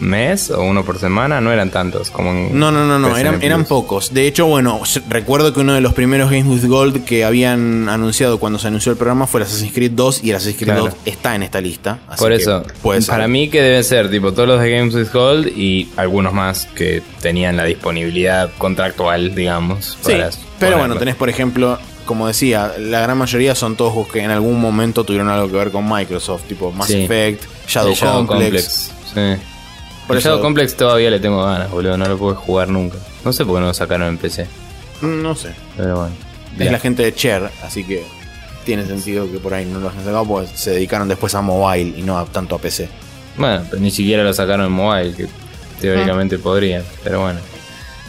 mes o uno por semana, no eran tantos como en No, no, no, no, eran, eran pocos. De hecho, bueno, recuerdo que uno de los primeros Games with Gold que habían anunciado cuando se anunció el programa fue el Assassin's Creed 2 y el Assassin's Creed Claro. 2 está en esta lista. así Por eso, puede ser. para mí que deben ser tipo todos los de Games with Gold y algunos más que tenían la disponibilidad contractual, digamos. Sí, para pero bueno, tenés por ejemplo, como decía, la gran mayoría son todos juegos que en algún momento tuvieron algo que ver con Microsoft, tipo Mass Sí. Effect, Shadow, Shadow Complex. Sí. Por el eso- Shadow Complex todavía le tengo ganas, boludo. No lo puedo jugar nunca. No sé por qué no lo sacaron en PC. Mm, No sé. Pero bueno. Es Bien. la gente de Cher, así que tiene sentido que por ahí no lo hayan sacado porque se dedicaron después a mobile y no a- tanto a PC. Bueno, pero ni siquiera lo sacaron en mobile, que teóricamente Ah. podrían, pero bueno.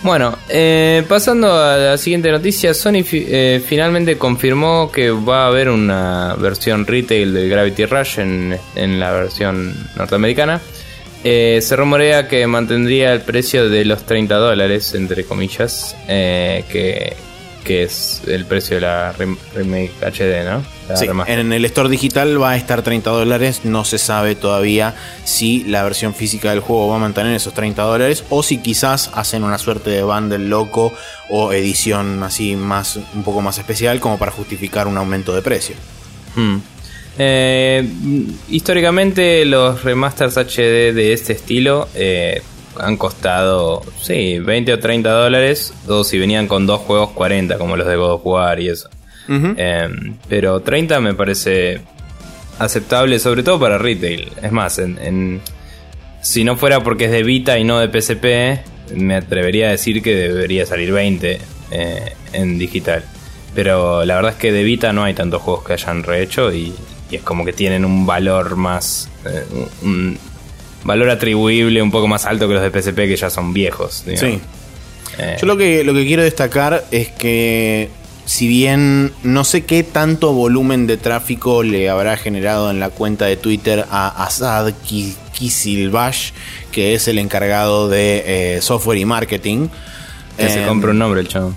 Bueno, eh, pasando a la siguiente noticia, Sony fi- eh, finalmente confirmó que va a haber una versión retail del Gravity Rush en, en la versión norteamericana. Eh, se rumorea que mantendría el precio de los 30 dólares, entre comillas, eh, que, que es el precio de la rem- remake HD, ¿no? La Sí, en el store digital va a estar 30 dólares. No se sabe todavía si la versión física del juego va a mantener esos 30 dólares o si quizás hacen una suerte de bundle loco o edición así más un poco más especial como para justificar un aumento de precio. Hmm. Eh, históricamente los remasters HD de este estilo eh, han costado, sí, 20 o 30 dólares, o si venían con dos juegos 40, como los de God of War y eso. Eh, pero 30 me parece aceptable, sobre todo para retail. Es más, en, en- si no fuera porque es de Vita y no de PSP, me atrevería a decir que debería salir 20 eh, en digital. Pero la verdad es que de Vita no hay tantos juegos que hayan rehecho y, y es como que tienen un valor más. eh, un, valor atribuible un poco más alto que los de PSP que ya son viejos. digamos. Sí. Eh, Yo lo que, lo que quiero destacar es que si bien no sé qué tanto volumen de tráfico le habrá generado en la cuenta de Twitter a Asad Ki- Kisilbash, que es el encargado de eh, software y marketing. que se Em, compre un nombre el chavo.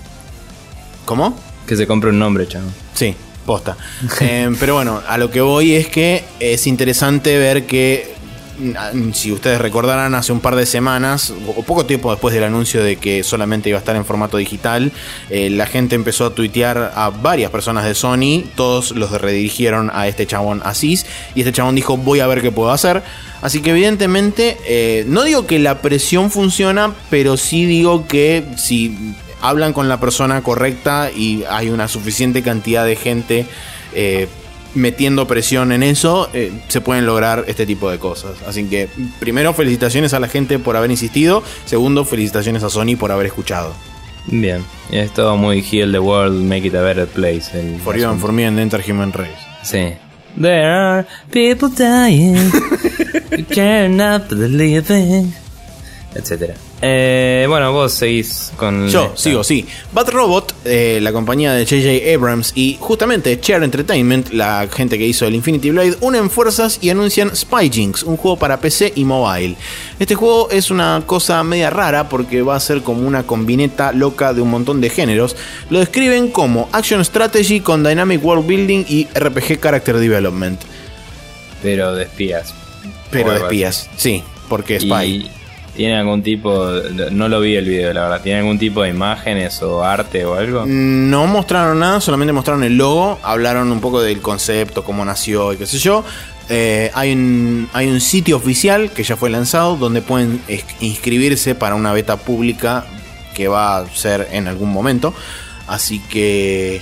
¿Cómo? Que se compre un nombre, chavo. Sí, posta. Eh, pero bueno, a lo que voy es que es interesante ver que, mm, si ustedes recordarán, hace un par de semanas, o poco tiempo después del anuncio de que solamente iba a estar en formato digital, eh, la gente empezó a tuitear a varias personas de Sony, todos los redirigieron a este chabón Asís, y este chabón dijo, voy a ver qué puedo hacer. Así que evidentemente, eh, no digo que la presión funciona, pero sí digo que si hablan con la persona correcta y hay una suficiente cantidad de gente eh, metiendo presión en eso, eh, se pueden lograr este tipo de cosas. Así que, primero, felicitaciones a la gente por haber insistido. Segundo, felicitaciones a Sony por haber escuchado. Bien, es todo muy heal the world, make it a better place. el For you and for me and Enter Human Race. Sí. There are people dying. you cannot believe it. Etcétera. Eh, bueno, vos seguís con. Yo esta. sigo, sí. Bad Robot, eh, la compañía de J.J. Abrams y justamente Chair Entertainment, la gente que hizo el Infinity Blade, unen fuerzas y anuncian Spy Jinx, un juego para PC y mobile. Este juego es una cosa media rara porque va a ser como una combineta loca de un montón de géneros. Lo describen como Action Strategy con Dynamic World Building y RPG Character Development. Pero de espías. Pero de espías, sí, porque Spy. Y ¿Tiene algún tipo.? No lo vi el video, la verdad. ¿Tiene algún tipo de imágenes o arte o algo? No mostraron nada, solamente mostraron el logo, hablaron un poco del concepto, cómo nació y qué sé yo. Eh, hay, un, hay un sitio oficial que ya fue lanzado donde pueden inscribirse para una beta pública que va a ser en algún momento. Así que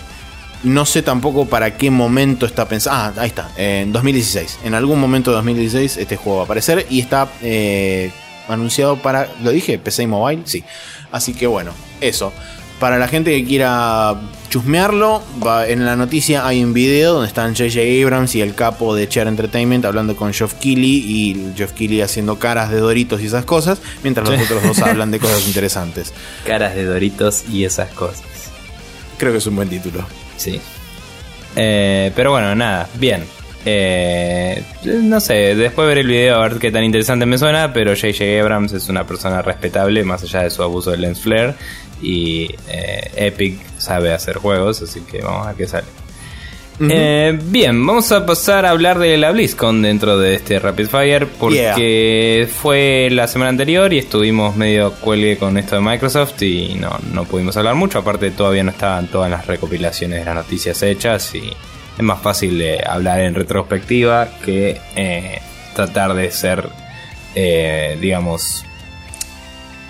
no sé tampoco para qué momento está pensado. Ah, ahí está, en 2016. En algún momento de 2016 este juego va a aparecer y está eh, anunciado para, ¿lo dije? PC y mobile, sí. Así que bueno, eso. Para la gente que quiera chusmearlo, va- en la noticia hay un video donde están JJ Abrams y el capo de Cher Entertainment hablando con Geoff Keighley y Geoff Keighley haciendo caras de Doritos y esas cosas, mientras los otros dos hablan de cosas interesantes. Caras de Doritos y esas cosas. Creo que es un buen título. Sí. Eh, pero bueno, nada, bien. Eh, no sé, después ver el video a ver qué tan interesante me suena, pero JJ Abrams es una persona respetable más allá de su abuso de lens flare y eh, Epic sabe hacer juegos, así que vamos a ver qué sale. Eh, bien, vamos a pasar a hablar de la BlizzCon dentro de este Rapid Fire porque fue la semana anterior y estuvimos medio cuelgue con esto de Microsoft y no, no pudimos hablar mucho, aparte todavía no estaban todas las recopilaciones de las noticias hechas y es más fácil de hablar en retrospectiva que eh, tratar de ser, eh, digamos,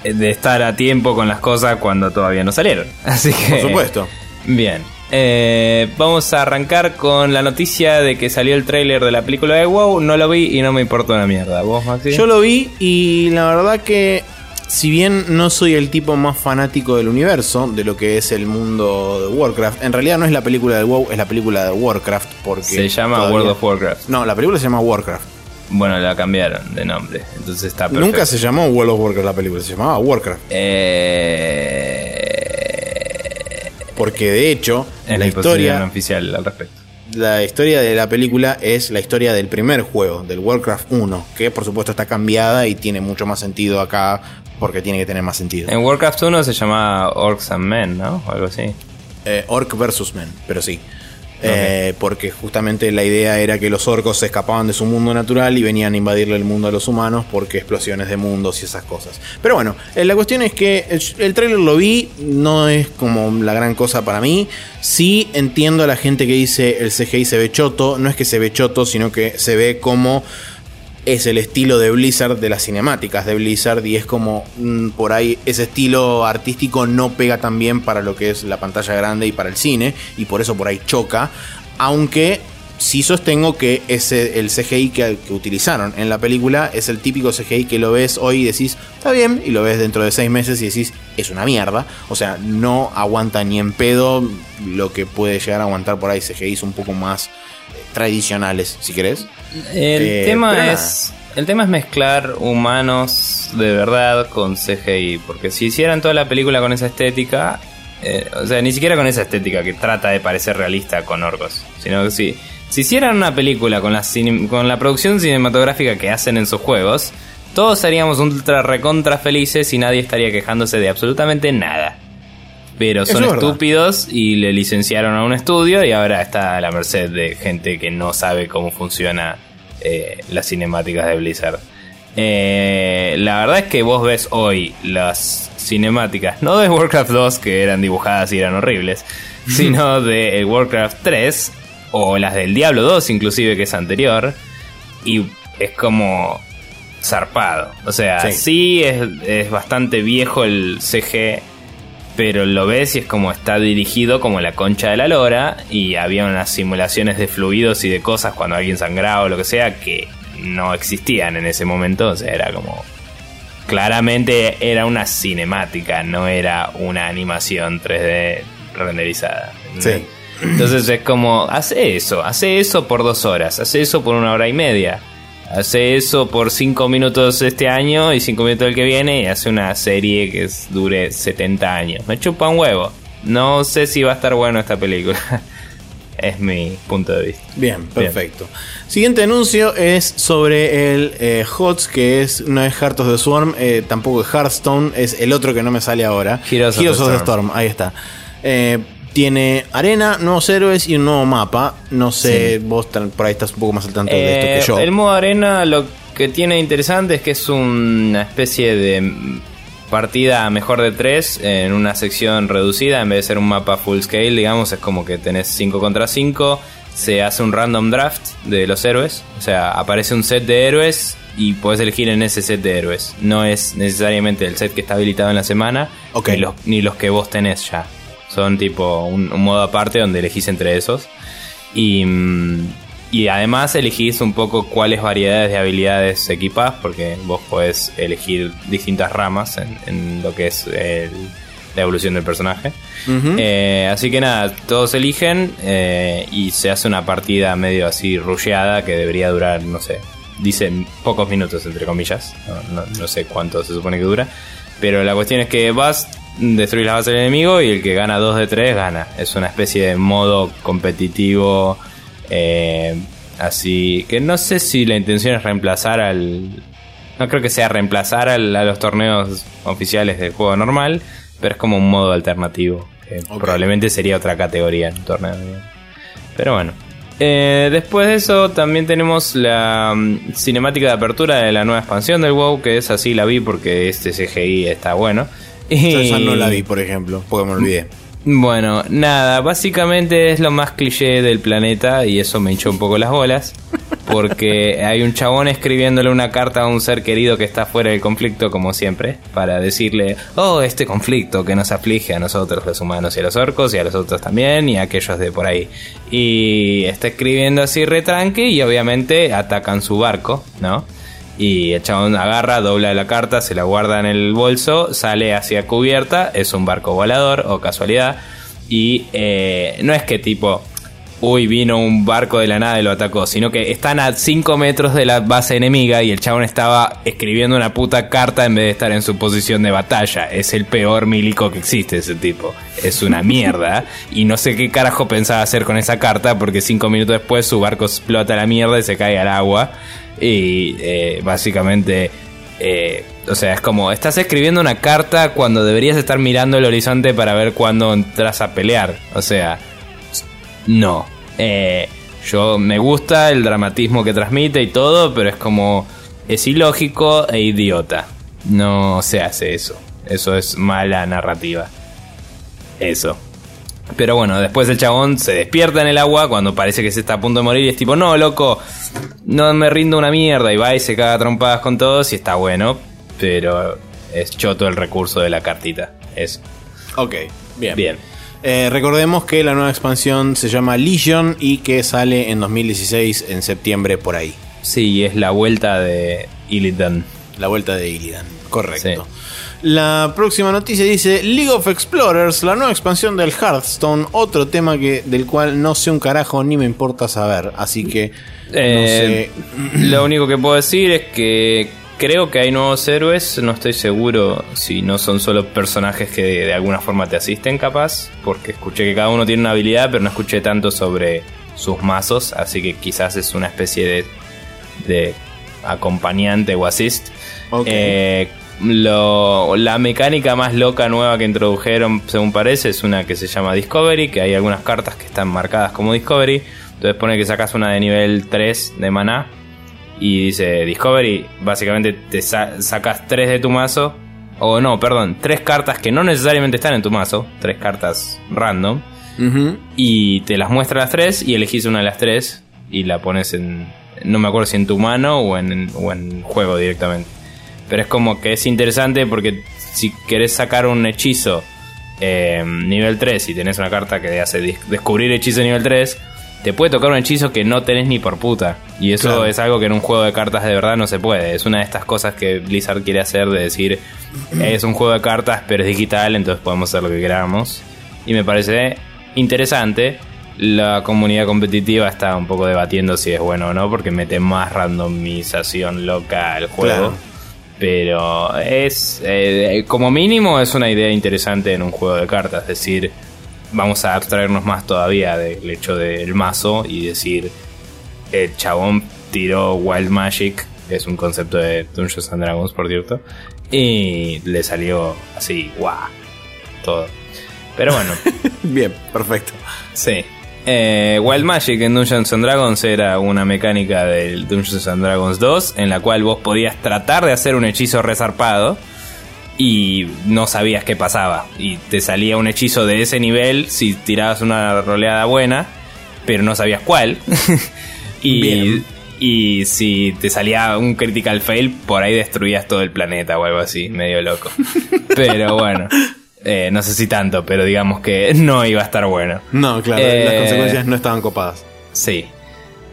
de estar a tiempo con las cosas cuando todavía no salieron. Así que... Por supuesto. Bien. Eh, vamos a arrancar con la noticia de que salió el tráiler de la película de WoW. No lo vi y no me importa una mierda. ¿Vos, Maxi? Yo lo vi y la verdad que si bien no soy el tipo más fanático del universo, de lo que es el mundo de Warcraft, en realidad no es la película de WoW, es la película de Warcraft porque Se llama todavía- World of Warcraft. No, la película se llama Warcraft. Bueno, la cambiaron de nombre. Entonces está perfecto. Nunca se llamó World of Warcraft la película, se llamaba Warcraft. Eh... Porque de hecho, Es la historia, oficial al respecto. la historia de la película es la historia del primer juego, del Warcraft 1, que por supuesto está cambiada y tiene mucho más sentido acá porque tiene que tener más sentido. En Warcraft 1 se llamaba Orcs and Men, ¿no? O algo así. Eh, orc versus men, pero sí. Eh, porque justamente la idea era que los orcos se escapaban de su mundo natural y venían a invadirle el mundo a los humanos porque explosiones de mundos y esas cosas. Pero bueno, eh, la cuestión es que el, el trailer lo vi, no es como la gran cosa para mí. Sí entiendo a la gente que dice el CGI se ve choto, no es que se ve choto, sino que se ve como es el estilo de Blizzard de las cinemáticas de Blizzard y es como mm, por ahí ese estilo artístico no pega tan bien para lo que es la pantalla grande y para el cine y por eso por ahí choca, aunque sí sostengo que ese el CGI que, que utilizaron en la película es el típico CGI que lo ves hoy y decís está bien y lo ves dentro de seis meses y decís es una mierda, o sea no aguanta ni en pedo lo que puede llegar a aguantar por ahí CGIs un poco más eh, tradicionales si querés. El Eh, tema es. El tema es mezclar humanos de verdad con CGI. Porque si hicieran toda la película con esa estética. eh, o sea, ni siquiera con esa estética que trata de parecer realista con orcos. Sino que si, si hicieran una película con la, cine- con la producción cinematográfica que hacen en sus juegos. Todos seríamos ultra recontra felices y nadie estaría quejándose de absolutamente nada. Pero son es estúpidos y le licenciaron a un estudio y ahora está a la merced de gente que no sabe cómo funciona eh, las cinemáticas de Blizzard. Eh, la verdad es que vos ves hoy las cinemáticas, no de Warcraft 2 que eran dibujadas y eran horribles, sino de el Warcraft 3 o las del Diablo 2 inclusive que es anterior y es como zarpado. O sea, Sí. sí, es, es bastante viejo el CG, pero lo ves y es como está dirigido como la concha de la lora y había unas simulaciones de fluidos y de cosas cuando alguien sangraba o lo que sea que no existían en ese momento, o sea, era como claramente era una cinemática, no era una animación 3D renderizada. Sí. Entonces es como, hace eso, hace eso por dos horas, hace eso por una hora y media, hace eso por cinco minutos este año y cinco minutos el que viene y hace una serie que es- dure 70 años. Me chupa un huevo. No sé si va a estar bueno esta película. es mi punto de vista. Bien, perfecto. Siguiente anuncio es sobre el eh, HOTS, que es no es Heart of the Swarm, eh, tampoco es Hearthstone, es el otro que no me sale ahora. Heroes of the of the Storm, ahí está. Eh, tiene arena, nuevos héroes y un nuevo mapa. No sé, vos por ahí estás un poco más al tanto de esto Eh, que yo. El modo arena lo que tiene interesante es que es una especie de partida mejor de 3 en una sección reducida en vez de ser un mapa full scale, digamos, es como que tenés 5 contra 5, se hace un random draft de los héroes, o sea, aparece un set de héroes y puedes elegir en ese set de héroes. No es necesariamente el set que está habilitado en la semana, Ok. ni, los, ni los que vos tenés ya. Son tipo un, un modo aparte donde elegís entre esos. Y, mm, y además elegís un poco cuáles variedades de habilidades equipás, porque vos podés elegir distintas ramas en, lo que es la evolución del personaje. Eh, así que nada, todos eligen eh, y se hace una partida medio así rusheada que debería durar, no sé, dicen pocos minutos entre comillas, no, sé cuánto se supone que dura. Pero la cuestión es que vas, destruís la base del enemigo y el que gana 2 de 3 gana. Es una especie de modo competitivo eh, así que no sé si la intención es reemplazar al... No creo que sea reemplazar a los torneos oficiales del juego normal, pero es como un modo alternativo. Probablemente sería otra categoría en un torneo. Pero bueno. Eh, después de eso también tenemos la mm, cinemática de apertura de la nueva expansión del WoW, que es así la vi porque este CGI está bueno. Yo esa no la vi, por ejemplo, porque me olvidé. Bueno, nada, básicamente es lo más cliché del planeta y eso me hinchó un poco las bolas. Porque hay un chabón escribiéndole una carta a un ser querido que está fuera del conflicto, como siempre, para decirle, oh, este conflicto que nos aflige a nosotros los humanos y a los orcos y a los otros también y a aquellos de por ahí. Y está escribiendo así retranque y obviamente atacan su barco, ¿no? Y el chabón agarra, dobla la carta, se la guarda en el bolso, sale hacia cubierta, es un barco volador o casualidad. Y eh, no es que tipo, uy, vino un barco de la nada y lo atacó, sino que están a 5 metros de la base enemiga y el chabón estaba escribiendo una puta carta en vez de estar en su posición de batalla. Es el peor milico que existe ese tipo. Es una mierda. y no sé qué carajo pensaba hacer con esa carta porque 5 minutos después su barco explota la mierda y se cae al agua. Y eh, básicamente, eh, o sea, es como, estás escribiendo una carta cuando deberías estar mirando el horizonte para ver cuándo entras a pelear. O sea, no. Eh, yo me gusta el dramatismo que transmite y todo, pero es como, es ilógico e idiota. No se hace eso. Eso es mala narrativa. Eso. Pero bueno, después el chabón se despierta en el agua cuando parece que se está a punto de morir y es tipo, no, loco, no me rindo una mierda. Y va y se caga trompadas con todos y está bueno, pero es choto el recurso de la cartita. Eso. Ok, bien. Bien. Eh, recordemos que la nueva expansión se llama Legion y que sale en 2016, en septiembre, por ahí. Sí, es la vuelta de Illidan. La vuelta de Illidan, correcto. La próxima noticia dice League of Explorers, la nueva expansión del Hearthstone, otro tema que, del cual no sé un carajo ni me importa saber, así que eh, Lo único que puedo decir es que creo que hay nuevos héroes, no estoy seguro si no son solo personajes que de, alguna forma te asisten capaz, porque escuché que cada uno tiene una habilidad, pero no escuché tanto sobre sus mazos, así que quizás es una especie de, de acompañante o assist. Eh, lo, la mecánica más loca nueva que introdujeron, según parece, es una que se llama Discovery, que hay algunas cartas que están marcadas como Discovery. Entonces pone que sacas una de nivel 3 de maná y dice Discovery, básicamente te sacas 3 de tu mazo. O no, perdón, 3 cartas que no necesariamente están en tu mazo, 3 cartas random. Y te las muestra las 3 y elegís una de las 3 y la pones en... No me acuerdo si en tu mano o en, o en juego directamente. Pero es como que es interesante porque si querés sacar un hechizo eh, nivel 3 y tenés una carta que hace descubrir hechizo nivel 3, te puede tocar un hechizo que no tenés ni por puta. Y eso es algo que en un juego de cartas de verdad no se puede. Es una de estas cosas que Blizzard quiere hacer de decir, es un juego de cartas pero es digital, entonces podemos hacer lo que queramos. Y me parece interesante. La comunidad competitiva está un poco debatiendo si es bueno o no, porque mete más randomización loca al juego. Pero es, eh, como mínimo, es una idea interesante en un juego de cartas. Es decir, vamos a abstraernos más todavía del hecho del mazo y decir, el chabón tiró Wild Magic, que es un concepto de Dungeons and Dragons, por cierto, y le salió así, guau, todo. Pero bueno. Bien, perfecto. Sí. Eh, Wild Magic en Dungeons and Dragons era una mecánica del Dungeons and Dragons 2 en la cual vos podías tratar de hacer un hechizo resarpado y no sabías qué pasaba y te salía un hechizo de ese nivel si tirabas una roleada buena, pero no sabías cuál. y, y si te salía un critical fail, por ahí destruías todo el planeta o algo así, medio loco. pero bueno. Eh, no sé si tanto, pero digamos que no iba a estar bueno. No, claro, las eh, consecuencias no estaban copadas. Sí.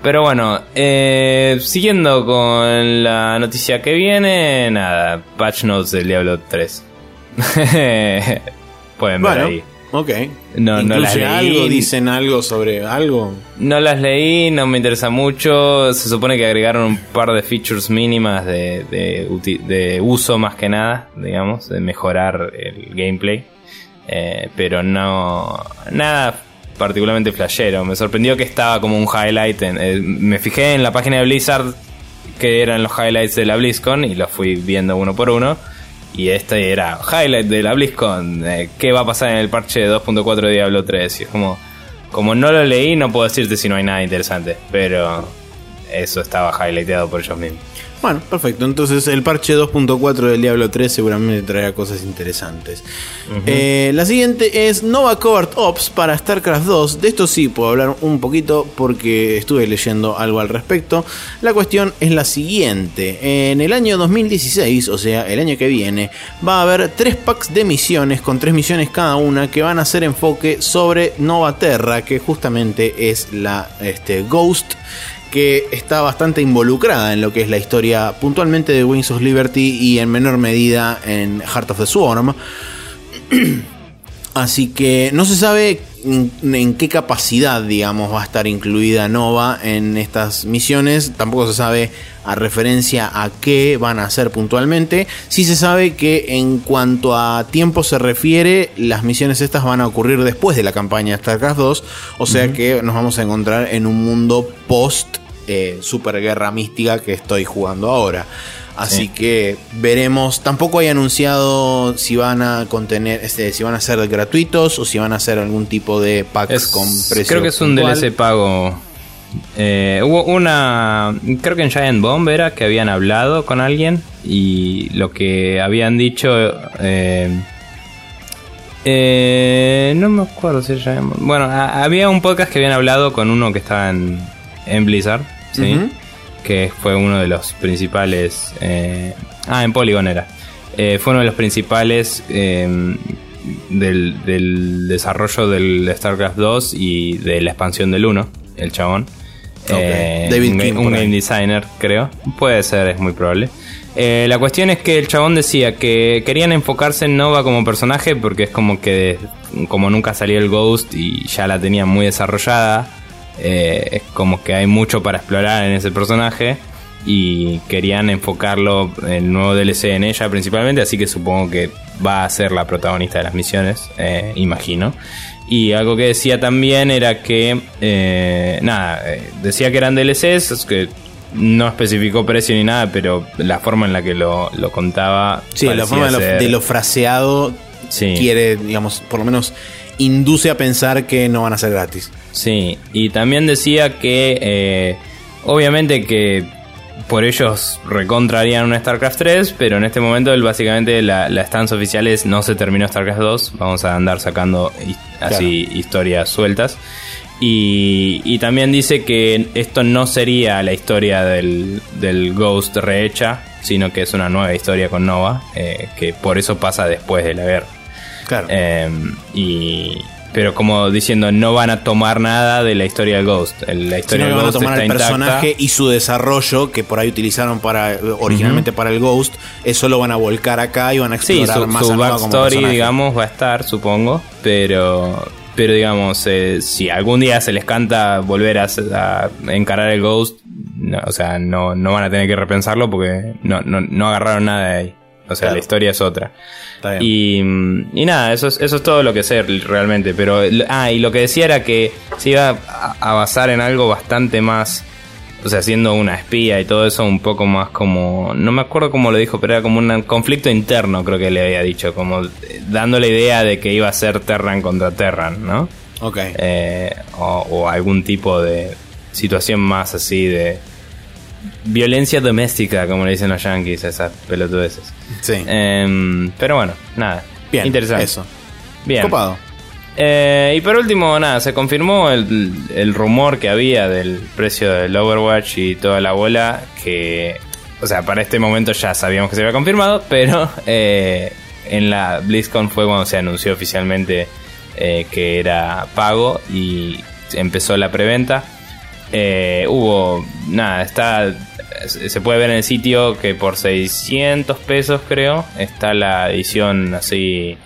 Pero bueno, eh, siguiendo con la noticia que viene, nada, patch notes del Diablo 3. Pueden ver ahí. Ok. No, no las leí. algo? ¿Dicen algo sobre algo? No las leí, no me interesa mucho. Se supone que agregaron un par de features mínimas de, de, uso más que nada, digamos, de mejorar el gameplay. Eh, pero no. Nada particularmente flashero. Me sorprendió que estaba como un highlight. Eh, me fijé en la página de Blizzard que eran los highlights de la BlizzCon y los fui viendo uno por uno. Y este era highlight de la BlizzCon. ¿Qué va a pasar en el parche 2.4 de Diablo 3? Y es como, como no lo leí, no puedo decirte si no hay nada interesante. Pero eso estaba highlightado por ellos mismos. Bueno, perfecto. Entonces el parche 2.4 del Diablo 3 seguramente traerá cosas interesantes. Eh, la siguiente es Nova Covert Ops para StarCraft 2. De esto sí puedo hablar un poquito porque estuve leyendo algo al respecto. La cuestión es la siguiente. En el año 2016, o sea, el año que viene, va a haber tres packs de misiones con tres misiones cada una que van a hacer enfoque sobre Nova Terra, que justamente es la este, Ghost que está bastante involucrada en lo que es la historia puntualmente de Wings of Liberty y en menor medida en Heart of the Swarm. Así que no se sabe en, qué capacidad, digamos, va a estar incluida Nova en estas misiones. Tampoco se sabe a referencia a qué van a hacer puntualmente. Sí se sabe que en cuanto a tiempo se refiere, las misiones estas van a ocurrir después de la campaña StarCraft 2. O sea que nos vamos a encontrar en un mundo post eh, super guerra mística que estoy jugando ahora. Así que veremos. Tampoco hay anunciado si van a contener, este, si van a ser gratuitos o si van a hacer algún tipo de pack con precio. Creo que es un DLC pago. Eh, hubo una, creo que en Giant Bomb era que habían hablado con alguien y lo que habían dicho, eh, eh, no me acuerdo si era Giant Bomb. Bueno, había un podcast que habían hablado con uno que estaba en, en Blizzard, sí que fue uno de los principales... Eh, ah, en Polygon era. Eh, fue uno de los principales em, del, desarrollo del StarCraft 2 y de la expansión del 1, el chabón. Eh, David un, King, un game designer, creo. Puede ser, es muy probable. la cuestión es que el chabón decía que querían enfocarse en Nova como personaje porque es como que como nunca salió el Ghost y ya la tenían muy desarrollada, eh, es como que hay mucho para explorar en ese personaje y querían enfocarlo el nuevo DLC en ella principalmente, así que supongo que va a ser la protagonista de las misiones, eh, imagino. Y algo que decía también era que, eh, nada, decía que eran DLCs, que no especificó precio ni nada, pero la forma en la que lo, contaba. Sí, la forma de lo, fraseado quiere, digamos, por lo menos induce a pensar que no van a ser gratis. Sí, y también decía que eh, obviamente que por ellos recontrarían una StarCraft 3, pero en este momento él básicamente la, la stance oficial es no se terminó StarCraft 2, vamos a andar sacando así historias sueltas. Y, también dice que esto no sería la historia del, del Ghost rehecha, sino que es una nueva historia con Nova, eh, que por eso pasa después de la guerra. Claro. Em, y, pero como diciendo, no van a tomar nada de la historia del Ghost. La historia del Ghost van a tomar el personaje y su desarrollo, que por ahí utilizaron para originalmente para el Ghost, eso lo van a volcar acá y van a explorar sí, su, más su backstory, digamos, va a estar, supongo. Pero, pero digamos, eh, si algún día se les canta volver a, encarar el Ghost, o sea, no, no van a tener que repensarlo porque no, no, no agarraron nada de ahí. O sea, la historia es otra. Y, y, nada, eso es, eso es todo lo que sé realmente. Pero, ah, y lo que decía era que se iba a, basar en algo bastante más. O sea, siendo una espía y todo eso, un poco más como. No me acuerdo cómo lo dijo, pero era como un conflicto interno, creo que le había dicho. Como dando la idea de que iba a ser Terran contra Terran, ¿no? Ok. Eh, o, o algún tipo de situación más así de violencia doméstica, como le dicen los yankees, esas pelotudeces. Sí. Em, pero bueno, nada. Bien. Interesante. Eso. Bien. Copado. Eh, y por último, nada, se confirmó el, rumor que había del precio del Overwatch y toda la bola. Que, o sea, para este momento ya sabíamos que se había confirmado, pero eh, en la BlizzCon fue cuando se anunció oficialmente eh, que era pago y empezó la preventa. Eh, hubo, nada, está, se puede ver en el sitio que por 600 pesos creo, está la edición así,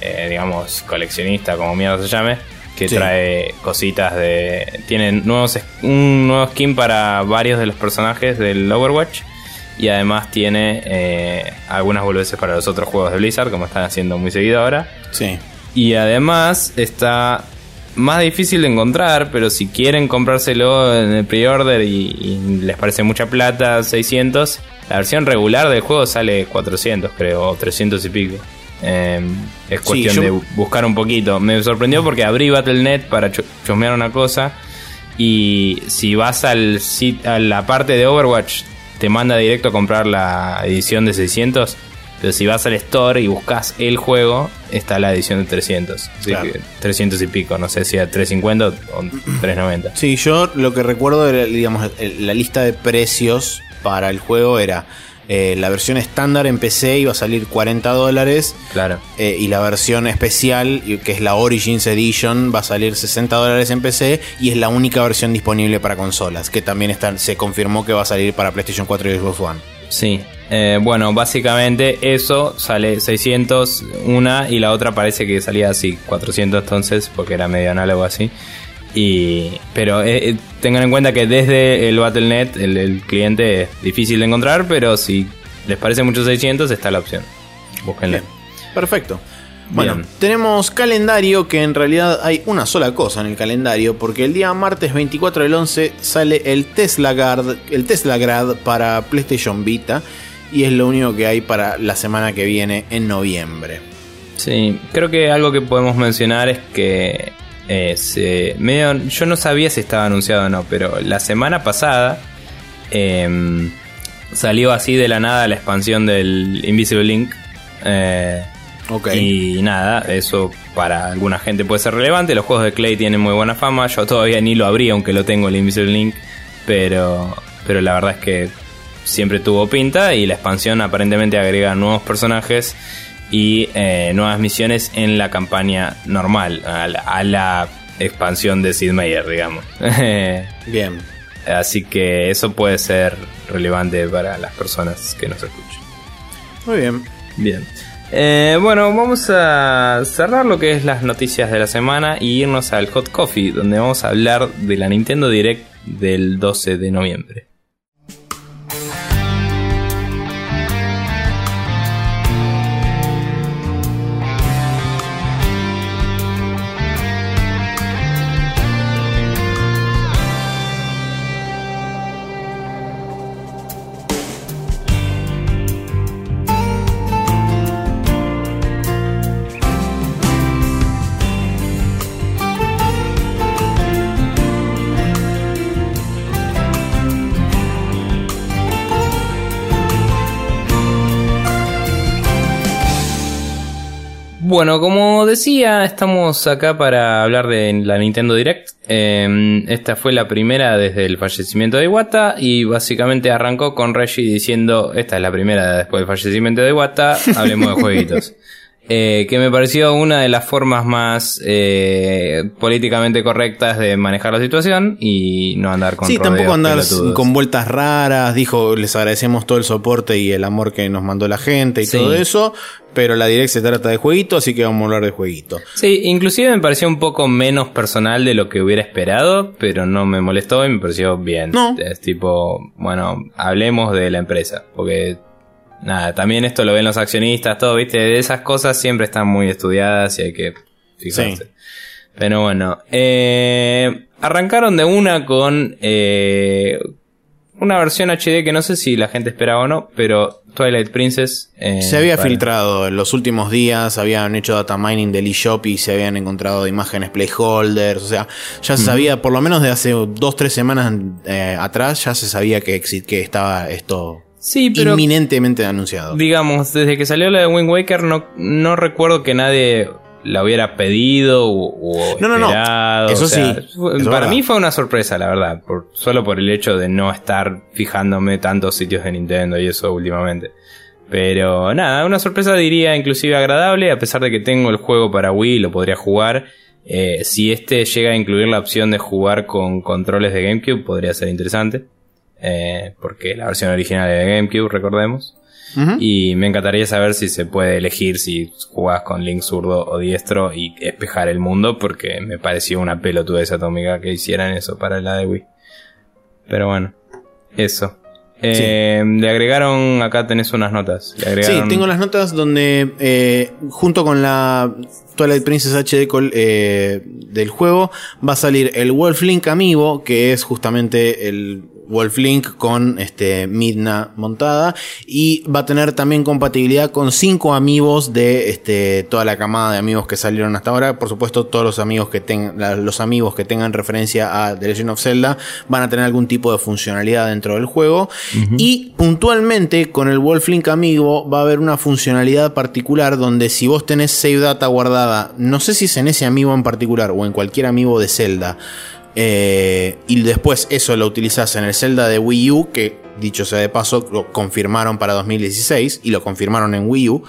eh, digamos, coleccionista, como mierda se llame, que Sí. trae cositas de... Tiene nuevos, un nuevo skin para varios de los personajes del Overwatch. Y además tiene eh, algunas boludeces para los otros juegos de Blizzard, como están haciendo muy seguido ahora. Sí. Y además está más difícil de encontrar, pero si quieren comprárselo en el pre-order y, y les parece mucha plata, 600, la versión regular del juego sale 400 creo, o 300 y pico. Eh, es Sí, cuestión yo- de buscar un poquito. Me sorprendió porque abrí Battle.net para chu- chusmear una cosa y si vas al a la parte de Overwatch te manda directo a comprar la edición de 600 pero si vas al store y buscas el juego está la edición de 300 Así Claro. que 300 y pico no sé si a 350 o 390 Sí, yo lo que recuerdo era, digamos, la lista de precios para el juego era eh, la versión estándar en PC iba a salir 40 dólares claro eh, y la versión especial, que es la Origins Edition, va a salir 60 dólares en PC y es la única versión disponible para consolas, que también está, se confirmó que va a salir para PlayStation 4 y Xbox One. Sí, eh, bueno, básicamente eso sale 600 una y la otra parece que salía así, 400 entonces, porque era medio análogo así. Y, pero eh, eh, tengan en cuenta que desde el Battle.net el, el cliente es difícil de encontrar, pero si les parece mucho 600 está la opción. Búsquenla. Bien, perfecto. Bueno, Bien. tenemos calendario que en realidad hay una sola cosa en el calendario porque el día martes 24 del 11 sale el Tesla Guard, el Tesla Grad para PlayStation Vita y es lo único que hay para la semana que viene en noviembre. Sí, creo que algo que podemos mencionar es que eh, se- medio, yo no sabía si estaba anunciado o no, pero la semana pasada em, salió así de la nada la expansión del Invisible Link. eh, Ok. Y nada, eso para alguna gente puede ser relevante. Los juegos de Clay tienen muy buena fama. Yo todavía ni lo abrí, aunque lo tengo el Invisible Link. Pero, pero la verdad es que siempre tuvo pinta. Y la expansión aparentemente agrega nuevos personajes y eh, nuevas misiones en la campaña normal. A la, a la expansión de Sid Meier, digamos. Bien. Así que eso puede ser relevante para las personas que nos escuchan. Muy bien. Bien. Eh, bueno, vamos a cerrar lo que es las noticias de la semana y irnos al Hot Coffee, donde vamos a hablar de la Nintendo Direct del 12 de noviembre. Bueno, como decía, estamos acá para hablar de la Nintendo Direct. Eh, esta fue la primera desde el fallecimiento de Iwata y básicamente arrancó con Reggie diciendo, esta es la primera después del fallecimiento de Iwata, hablemos de jueguitos. Eh, que me pareció una de las formas más eh, políticamente correctas de manejar la situación y no andar con sí, rodeos tampoco andar pelotudos. con vueltas raras. Dijo, les agradecemos todo el soporte y el amor que nos mandó la gente y Sí. todo eso. Pero la direct se trata de jueguito, así que vamos a hablar de jueguito. Sí, inclusive me pareció un poco menos personal de lo que hubiera esperado, pero no me molestó y me pareció bien. No. Es tipo, bueno, hablemos de la empresa, porque nada, también esto lo ven los accionistas, todo, viste, de esas cosas siempre están muy estudiadas y hay que fijarse. Sí. Pero bueno, eh, arrancaron de una con eh, una versión HD que no sé si la gente esperaba o no, pero Twilight Princess. eh, Se había para- filtrado en los últimos días, habían hecho data mining del eShop y se habían encontrado imágenes placeholders, o sea, ya se sabía, por lo menos de hace dos, tres semanas eh, atrás, ya se sabía que, que estaba esto Sí, pero inminentemente anunciado. digamos, desde que salió la de Wind Waker no, no recuerdo que nadie la hubiera pedido o, o No, no, no. esperado, Eso o sea, sí, eso para verdad. mí fue una sorpresa, la verdad, por, solo por el hecho de no estar fijándome tantos sitios de Nintendo y eso últimamente. Pero nada, una sorpresa diría inclusive agradable, a pesar de que tengo el juego para Wii, lo podría jugar. Eh, si este llega a incluir la opción de jugar con controles de GameCube, podría ser interesante. Eh, porque la versión original es de GameCube, recordemos. Y me encantaría saber si se puede elegir si jugás con Link zurdo o diestro y espejar el mundo, porque me pareció una pelotudez atómica que hicieran eso para la de Wii. Pero bueno, eso. Eh, Le agregaron, acá tenés unas notas. Sí, tengo las notas donde eh, junto con la Twilight Princess HD eh, del juego va a salir el Wolf Link Amiibo, que es justamente el Wolflink con este Midna montada. Y va a tener también compatibilidad con cinco amigos de este toda la camada de amigos que salieron hasta ahora. Por supuesto, todos los amigos que tengan los amigos que tengan referencia a The Legend of Zelda van a tener algún tipo de funcionalidad dentro del juego. Y puntualmente con el Wolflink amigo va a haber una funcionalidad particular donde si vos tenés save data guardada, no sé si es en ese amigo en particular o en cualquier amigo de Zelda, eh, y después eso lo utilizas en el Zelda de Wii U, que dicho sea de paso, lo confirmaron para 2016 y lo confirmaron en Wii U.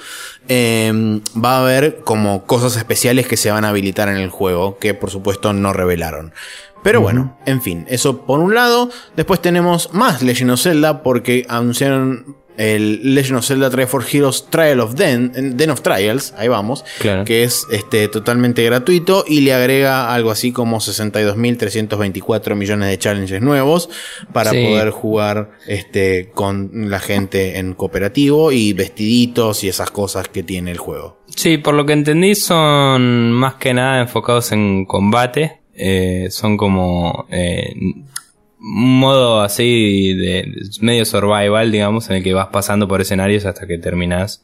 Eh, va a haber como cosas especiales que se van a habilitar en el juego, que por supuesto no revelaron. Pero bueno, en fin, eso por un lado. Después tenemos más Legend of Zelda porque anunciaron el Legend of Zelda Triforce Heroes Trial of Den, Den of Trials, ahí vamos, que es este, totalmente gratuito y le agrega algo así como 62.324 millones de challenges nuevos para poder jugar este, con la gente en cooperativo y vestiditos y esas cosas que tiene el juego. Sí, por lo que entendí son más que nada enfocados en combate. Eh, son como eh, modo así de, medio survival, digamos, en el que vas pasando por escenarios hasta que terminas.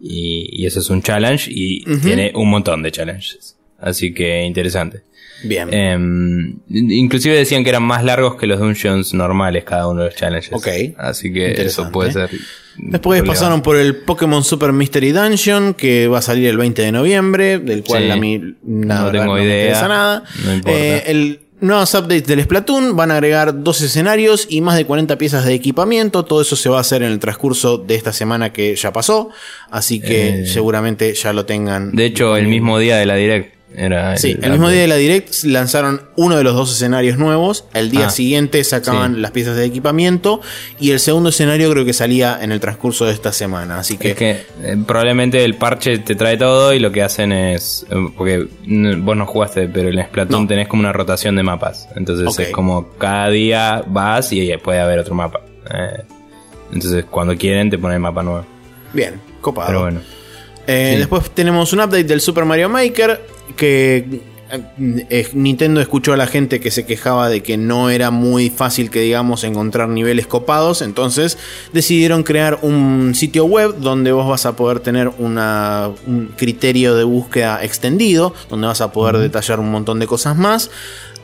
Y, eso es un challenge y tiene un montón de challenges. Así que interesante. Bien. Em, inclusive decían que eran más largos que los dungeons normales cada uno de los challenges. Ok. Así que eso puede ser. Después pasaron por el Pokémon Super Mystery Dungeon, que va a salir el 20 de noviembre, del cual a mí nada, no tengo idea. nada. No importa. Eh, el Nuevos updates del Splatoon van a agregar dos escenarios y más de 40 piezas de equipamiento. Todo eso se va a hacer en el transcurso de esta semana que ya pasó. Así que eh. seguramente ya lo tengan. De hecho, el mismo día de la Direct sí, el, mismo día de la Direct lanzaron uno de los dos escenarios nuevos. El día ah, siguiente sacaban las piezas de equipamiento. Y el segundo escenario creo que salía en el transcurso de esta semana. Así que. Es que eh, probablemente el parche te trae todo y lo que hacen es. Eh, porque vos no jugaste, pero en Splatoon tenés como una rotación de mapas. Entonces es como cada día vas y puede haber otro mapa. Eh, entonces cuando quieren te ponen mapa nuevo. Bien, copado. Pero bueno. Después tenemos un update del Super Mario Maker que eh, Nintendo escuchó a la gente que se quejaba de que no era muy fácil que digamos encontrar niveles copados, entonces decidieron crear un sitio web donde vos vas a poder tener una, un criterio de búsqueda extendido, donde vas a poder detallar un montón de cosas más.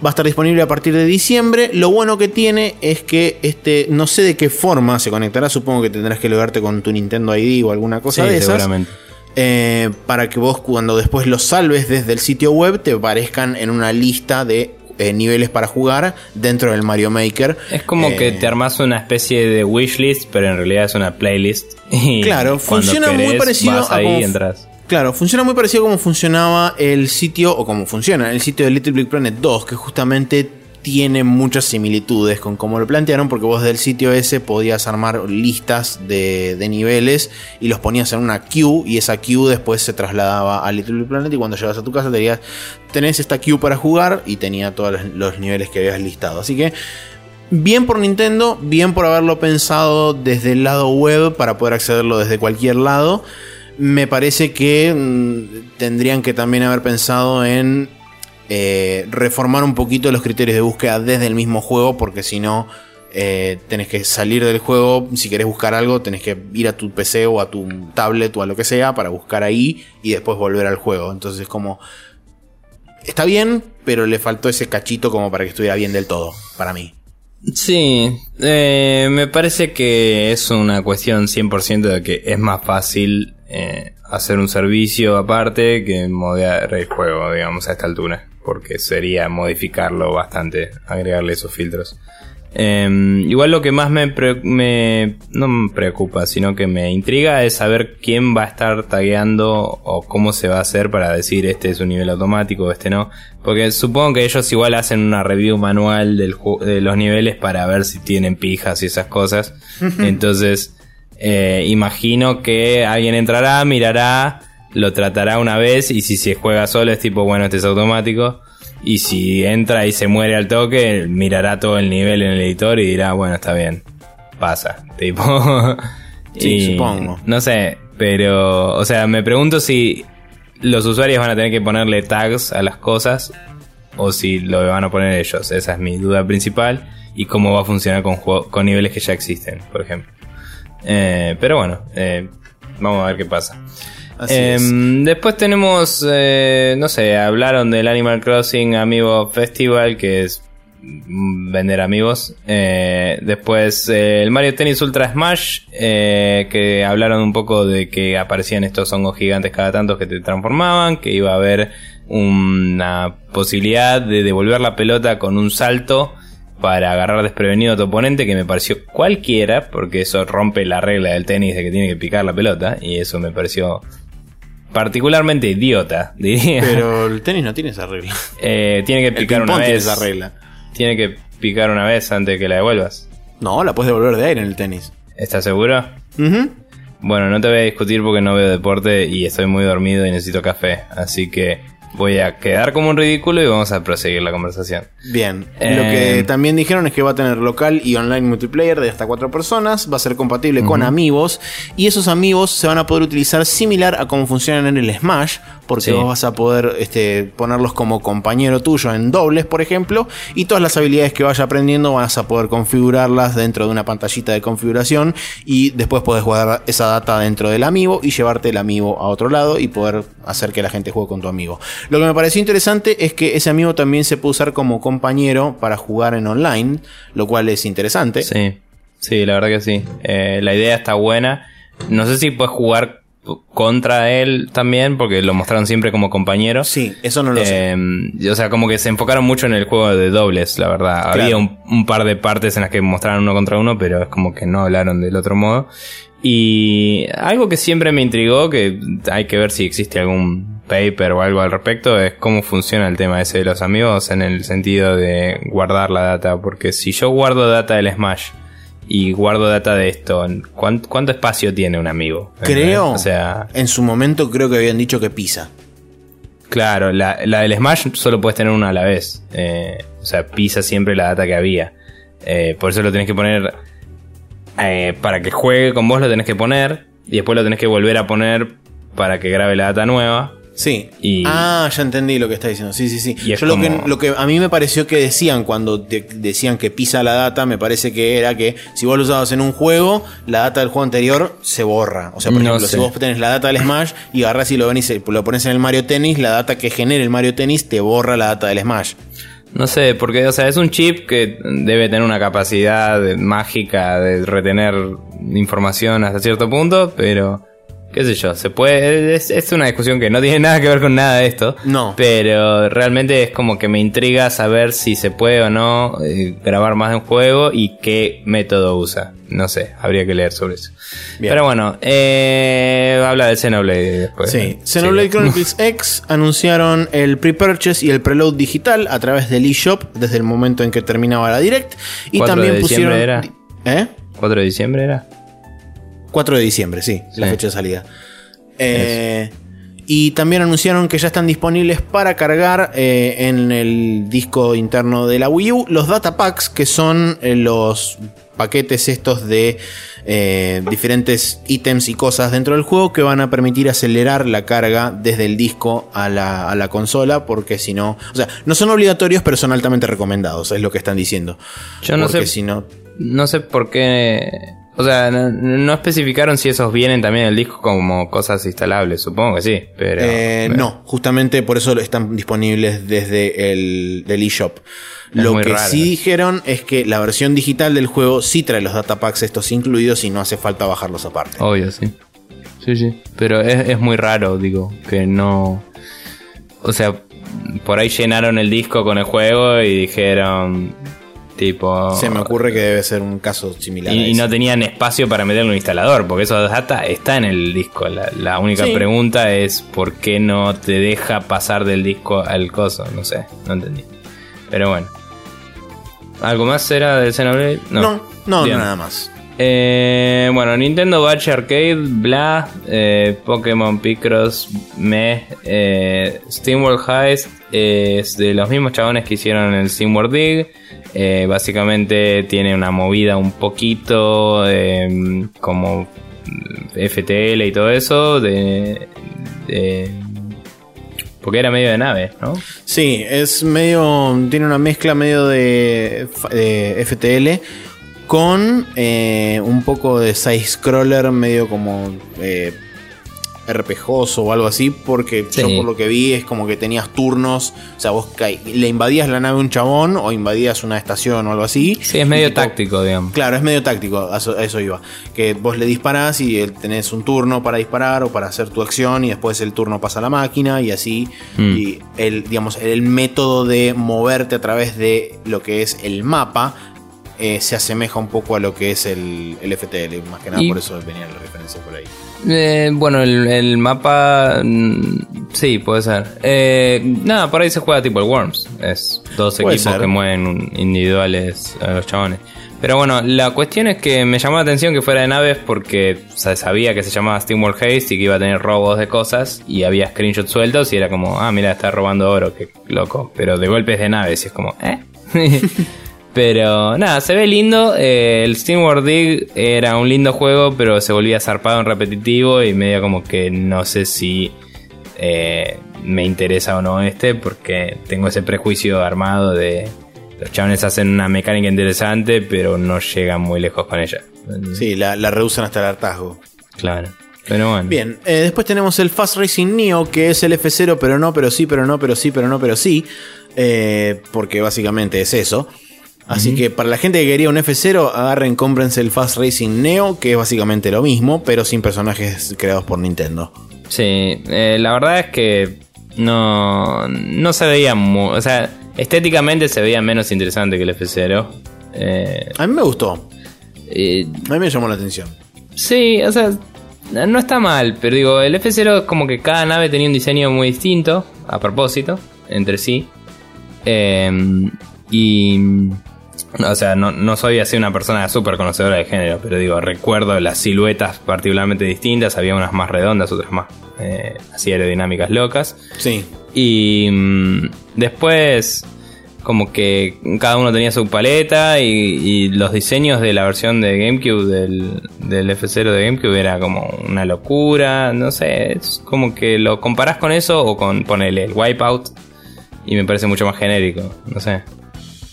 Va a estar disponible a partir de diciembre. Lo bueno que tiene es que este, no sé de qué forma se conectará. Supongo que tendrás que logarte con tu Nintendo ID o alguna cosa de esas. Seguramente eh, para que vos cuando después los salves desde el sitio web te aparezcan en una lista de eh, niveles para jugar dentro del Mario Maker. Es como que eh, te armas una especie de wishlist, pero en realidad es una playlist. claro, funciona muy parecido a ahí entras. Claro, funciona muy parecido a como funcionaba el sitio, o como funciona el sitio de Little Big Planet 2, que justamente tiene muchas similitudes con cómo lo plantearon, porque vos del sitio ese podías armar listas de, niveles y los ponías en una queue, y esa queue después se trasladaba a Little Planet. Y cuando llegas a tu casa, tenías, tenés esta queue para jugar y tenía todos los, niveles que habías listado. Así que. Bien por Nintendo, bien por haberlo pensado desde el lado web para poder accederlo desde cualquier lado. Me parece que mm, tendrían que también haber pensado en eh, reformar un poquito los criterios de búsqueda desde el mismo juego, porque si no, eh, tenés que salir del juego. Si querés buscar algo, tenés que ir a tu PC o a tu tablet o a lo que sea para buscar ahí y después volver al juego. Entonces, como. Está bien, pero le faltó ese cachito como para que estuviera bien del todo, para mí. Sí, eh, me parece que es una cuestión 100% de que es más fácil hacer un servicio aparte que modear el juego, digamos, a esta altura porque sería modificarlo bastante, agregarle esos filtros. Em, igual lo que más me, pre- me- no me preocupa, sino que me intriga es saber quién va a estar tagueando o cómo se va a hacer para decir este es un nivel automático, este no. Porque supongo que ellos igual hacen una review manual del de los niveles para ver si tienen pijas y esas cosas. Entonces, eh, imagino que alguien entrará, mirará, lo tratará una vez y si se juega solo es tipo, bueno, este es automático. Y si entra y se muere al toque, mirará todo el nivel en el editor y dirá, bueno, está bien, pasa. Tipo. Sí, y supongo. No sé, pero, o sea, me pregunto si los usuarios van a tener que ponerle tags a las cosas o si lo van a poner ellos. Esa es mi duda principal. Y cómo va a funcionar con, juego- con niveles que ya existen, por ejemplo. Eh, pero bueno, eh, vamos a ver qué pasa. Em, Después tenemos, eh, no sé, hablaron del Animal Crossing Amiibo Festival, que es vender amigos. Eh, después eh, el Mario Tennis Ultra Smash, que hablaron un poco de que aparecían estos hongos gigantes cada tanto que te transformaban, que iba a haber una posibilidad de devolver la pelota con un salto para agarrar desprevenido a tu oponente, que me pareció cualquiera, porque eso rompe la regla del tenis de que tiene que picar la pelota, y eso me pareció particularmente idiota, diría. Pero el tenis no tiene esa regla. Eh, tiene que picar una tiene vez. esa regla. Tiene que picar una vez antes de que la devuelvas. No, la puedes devolver de aire en el tenis. ¿Estás seguro? Bueno, no te voy a discutir porque no veo deporte y estoy muy dormido y necesito café. Así que voy a quedar como un ridículo y vamos a proseguir la conversación. Bien. Eh, Lo que también dijeron es que va a tener local y online multiplayer de hasta cuatro personas. Va a ser compatible con amigos. Y esos amigos se van a poder utilizar similar a cómo funcionan en el Smash. Porque Sí. vos vas a poder este, ponerlos como compañero tuyo en dobles, por ejemplo. Y todas las habilidades que vaya aprendiendo vas a poder configurarlas dentro de una pantallita de configuración. Y después podés guardar esa data dentro del amiibo y llevarte el amiibo a otro lado y poder hacer que la gente juegue con tu amigo. Lo que me pareció interesante es que ese amigo también se puede usar como compañero para jugar en online, lo cual es interesante. Sí, sí, la verdad que sí. Eh, la idea está buena. No sé si puedes jugar contra él también, porque lo mostraron siempre como compañero. Sí, eso no lo sé. Eh, o sea, como que se enfocaron mucho en el juego de dobles, la verdad. Claro. Había un, un par de partes en las que mostraron uno contra uno, pero es como que no hablaron del otro modo. Y algo que siempre me intrigó, que hay que ver si existe algún paper o algo al respecto, es cómo funciona el tema ese de los amigos en el sentido de guardar la data. Porque si yo guardo data del Smash y guardo data de esto, ¿cuán- ¿cuánto, espacio tiene un amigo? Creo, O sea, en su momento creo que habían dicho que pisa. Claro, la, la del Smash solo puedes tener una a la vez. Eh, o sea, pisa siempre la data que había. Eh, por eso lo tenés que poner. Eh, para que juegue con vos lo tenés que poner. Y después lo tenés que volver a poner para que grabe la data nueva. Sí. Y- Ah, ya entendí lo que está diciendo. Sí, sí, sí. Yo lo, como- que, lo que a mí me pareció que decían cuando te- decían que pisa la data, me parece que era que si vos lo usabas en un juego, la data del juego anterior se borra. O sea, por No ejemplo, sé. si vos tenés la data del Smash y agarrás y lo venís, y lo pones en el Mario Tennis, la data que genere el Mario Tennis te borra la data del Smash. No sé, porque, o sea, es un chip que debe tener una capacidad mágica de retener información hasta cierto punto, pero. Qué sé yo, se puede. Es, es una discusión que no tiene nada que ver con nada de esto. No. Pero realmente es como que me intriga saber si se puede o no eh, grabar más de un juego y qué método usa. No sé, habría que leer sobre eso. Bien. Pero bueno, eh, habla del Xenoblade después. Sí, Xenoblade Chronicles X anunciaron el pre-purchase y el preload digital a través del eShop desde el momento en que terminaba la Direct. Y 4 también de pusieron. diciembre ¿Eh? 4 de diciembre era. 4 de diciembre, sí, la fecha de salida. Eh, y también anunciaron que ya están disponibles para cargar eh, en el disco interno de la Wii U los data packs, que son eh, los paquetes estos de eh, diferentes ítems y cosas dentro del juego que van a permitir acelerar la carga desde el disco a la, a la consola, porque si no, o sea, no son obligatorios, pero son altamente recomendados, es lo que están diciendo. Yo no Porque sé- si no, No sé por qué. O sea, no, no especificaron si esos vienen también en el disco como cosas instalables. Supongo que sí, pero. Eh, no, justamente por eso están disponibles desde el del eShop. Es Lo que raro. sí dijeron es que la versión digital del juego sí trae los datapacks estos incluidos y no hace falta bajarlos aparte. Obvio, sí. Sí, sí. Pero es, es muy raro, digo, que no. O sea, por ahí llenaron el disco con el juego y dijeron. Tipo. Se me ocurre que debe ser un caso similar. a Y, no tenían espacio para meterle un instalador, porque esos data está en el disco. La, la única Sí. pregunta es por qué no te deja pasar del disco al coso. No sé, no entendí. Pero bueno. ¿Algo más era del Xenoblade? No, no, Bien. nada más. Eh, bueno, Nintendo Batch Arcade, bla, eh, Pokémon Picross, me, eh, SteamWorld Heist es de los mismos chabones que hicieron el SteamWorld Dig. Eh, básicamente tiene una movida un poquito eh, como FTL y todo eso. De, porque era medio de nave, ¿no? Sí, es medio. Tiene una mezcla medio de FTL con eh, un poco de side-scroller, medio como eh, RPGoso o algo así, porque Sí. yo por lo que vi es como que tenías turnos, o sea, vos le invadías la nave a un chabón o invadías una estación o algo así. Sí, es medio tipo, táctico, digamos. Claro, es medio táctico, a eso, a eso iba. Que vos le disparás y tenés un turno para disparar o para hacer tu acción y después el turno pasa a la máquina y así. Mm. Y el, digamos, el método de moverte a través de lo que es el mapa eh, se asemeja un poco a lo que es el, el FTL. Más que nada Y- por eso venía la referencia por ahí. Eh, bueno, el, el mapa. mm, sí, puede ser. Eh, nada, por ahí se juega tipo el Worms. Es dos Puede equipos ser. que mueven individuales a los chabones. Pero bueno, la cuestión es que me llamó la atención que fuera de naves porque o sea, sabía que se llamaba SteamWorld Haste y que iba a tener robos de cosas y había screenshots sueltos y era como, ah, mira, está robando oro, qué loco. Pero de golpes de naves y es como, ¿eh? Pero nada, se ve lindo. eh, el SteamWorld Dig era un lindo juego, pero se volvía zarpado en repetitivo y medio como que no sé si eh, me interesa o no este, porque tengo ese prejuicio armado de los chavales hacen una mecánica interesante, pero no llegan muy lejos con ella. Sí, la, la reducen hasta el hartazgo. Claro. Pero bueno. Bien, eh, después tenemos el Fast Racing Neo, que es el F0, pero no, pero sí, pero no, pero sí, pero no, pero sí. eh, porque básicamente es eso. Así que para la gente que quería un F0, agarren, cómprense el Fast Racing Neo, que es básicamente lo mismo, pero sin personajes creados por Nintendo. Sí, eh, la verdad es que no, no se veía muy... O sea, estéticamente se veía menos interesante que el F0. Eh, A mí me gustó, eh, a mí me llamó la atención. sí, o sea, no está mal, pero digo, el F0 es como que cada nave tenía un diseño muy distinto, a propósito, entre sí. Eh, y... O sea, no, no soy así una persona súper conocedora de género, pero digo, recuerdo las siluetas particularmente distintas, había unas más redondas, otras más eh, así aerodinámicas locas. Sí, Y mm, después, como que cada uno tenía su paleta y, y los diseños de la versión de GameCube del, del F0 de GameCube era como una locura. No sé, es como que lo comparás con eso o con ponele el Wipeout y me parece mucho más genérico. No sé,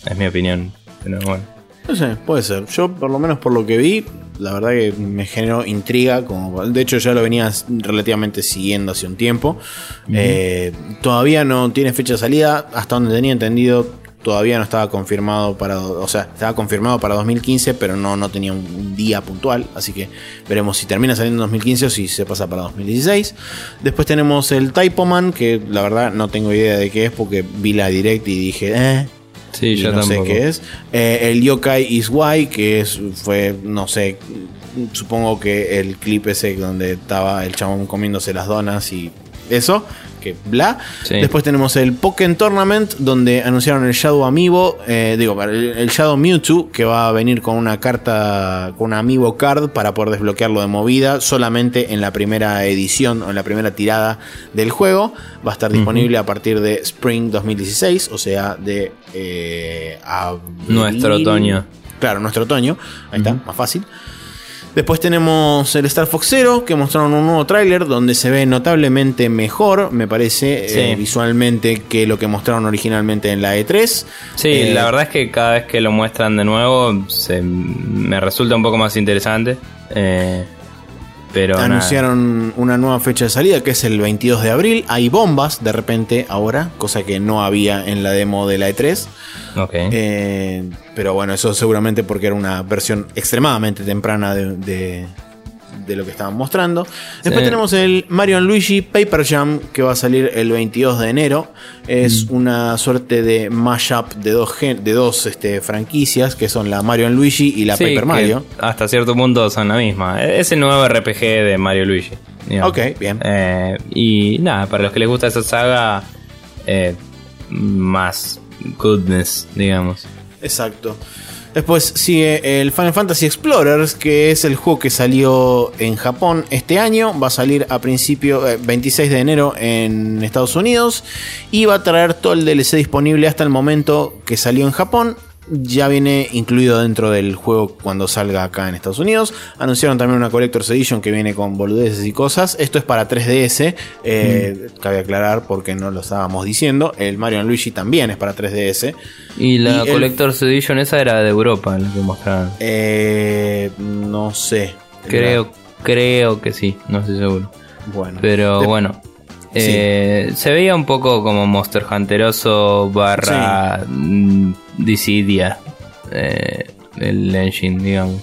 es mi opinión. Pero bueno. no sé, puede ser. Yo, por lo menos por lo que vi, la verdad que me generó intriga. Como, de hecho, ya lo venía relativamente siguiendo hace un tiempo. Eh, todavía no tiene fecha de salida. Hasta donde tenía entendido, todavía no estaba confirmado para. O sea, estaba confirmado para 2015, pero no, no tenía un, un día puntual. Así que veremos si termina saliendo en 2015 o si se pasa para 2016. Después tenemos el Typoman, que la verdad no tengo idea de qué es porque vi la direct y dije, eh. Sí, y yo no tampoco. sé qué es. Eh, el Yokai is Why, que es, fue, no sé, supongo que el clip ese donde estaba el chabón comiéndose las donas y eso, que bla. Sí. Después tenemos el Pokémon Tournament, donde anunciaron el Shadow Amiibo, eh, digo, el, el Shadow Mewtwo, que va a venir con una carta, con una Amiibo Card para poder desbloquearlo de movida, solamente en la primera edición o en la primera tirada del juego. Va a estar disponible a partir de Spring 2016, o sea, de eh, abril. Nuestro otoño. Claro, nuestro otoño. Ahí está, más fácil. Después tenemos el Star Fox Zero, que mostraron un nuevo tráiler donde se ve notablemente mejor, me parece, Sí. eh, visualmente que lo que mostraron originalmente en la E3. Sí, Eh, la verdad es que cada vez que lo muestran de nuevo se, me resulta un poco más interesante. Eh, pero nada. Anunciaron una nueva fecha de salida que es el 22 de abril. Hay bombas de repente ahora, cosa que no había en la demo de la E3. Ok. Eh, pero bueno, eso seguramente porque era una versión extremadamente temprana de, de- de lo que estaban mostrando. Después Sí. tenemos el Mario Luigi Paper Jam que va a salir el 22 de enero. Es una suerte de mashup de dos, de dos este, franquicias que son la Mario Luigi y la Sí, Paper Mario. Hasta cierto punto son la misma. Es el nuevo RPG de Mario Luigi. digamos. Ok, bien. Eh, y nada, para los que les gusta esa saga, eh, más goodness, digamos. Exacto. Después sigue el Final Fantasy Explorers, que es el juego que salió en Japón este año. Va a salir a principio, eh, 26 de enero en Estados Unidos. Y va a traer todo el DLC disponible hasta el momento que salió en Japón. Ya viene incluido dentro del juego cuando salga acá en Estados Unidos. Anunciaron también una Collector's Edition que viene con boludeces y cosas. Esto es para 3DS. eh, Cabe aclarar porque no lo estábamos diciendo. El Mario Luigi también es para 3DS. Y la Y el- Collector's Edition esa era de Europa, la que mostraron. Eh, no sé. Creo, creo que sí, no estoy seguro. Bueno. Pero De- bueno. eh, se veía un poco como Monster Hunteroso barra mm, Dissidia. eh, el engine, digamos.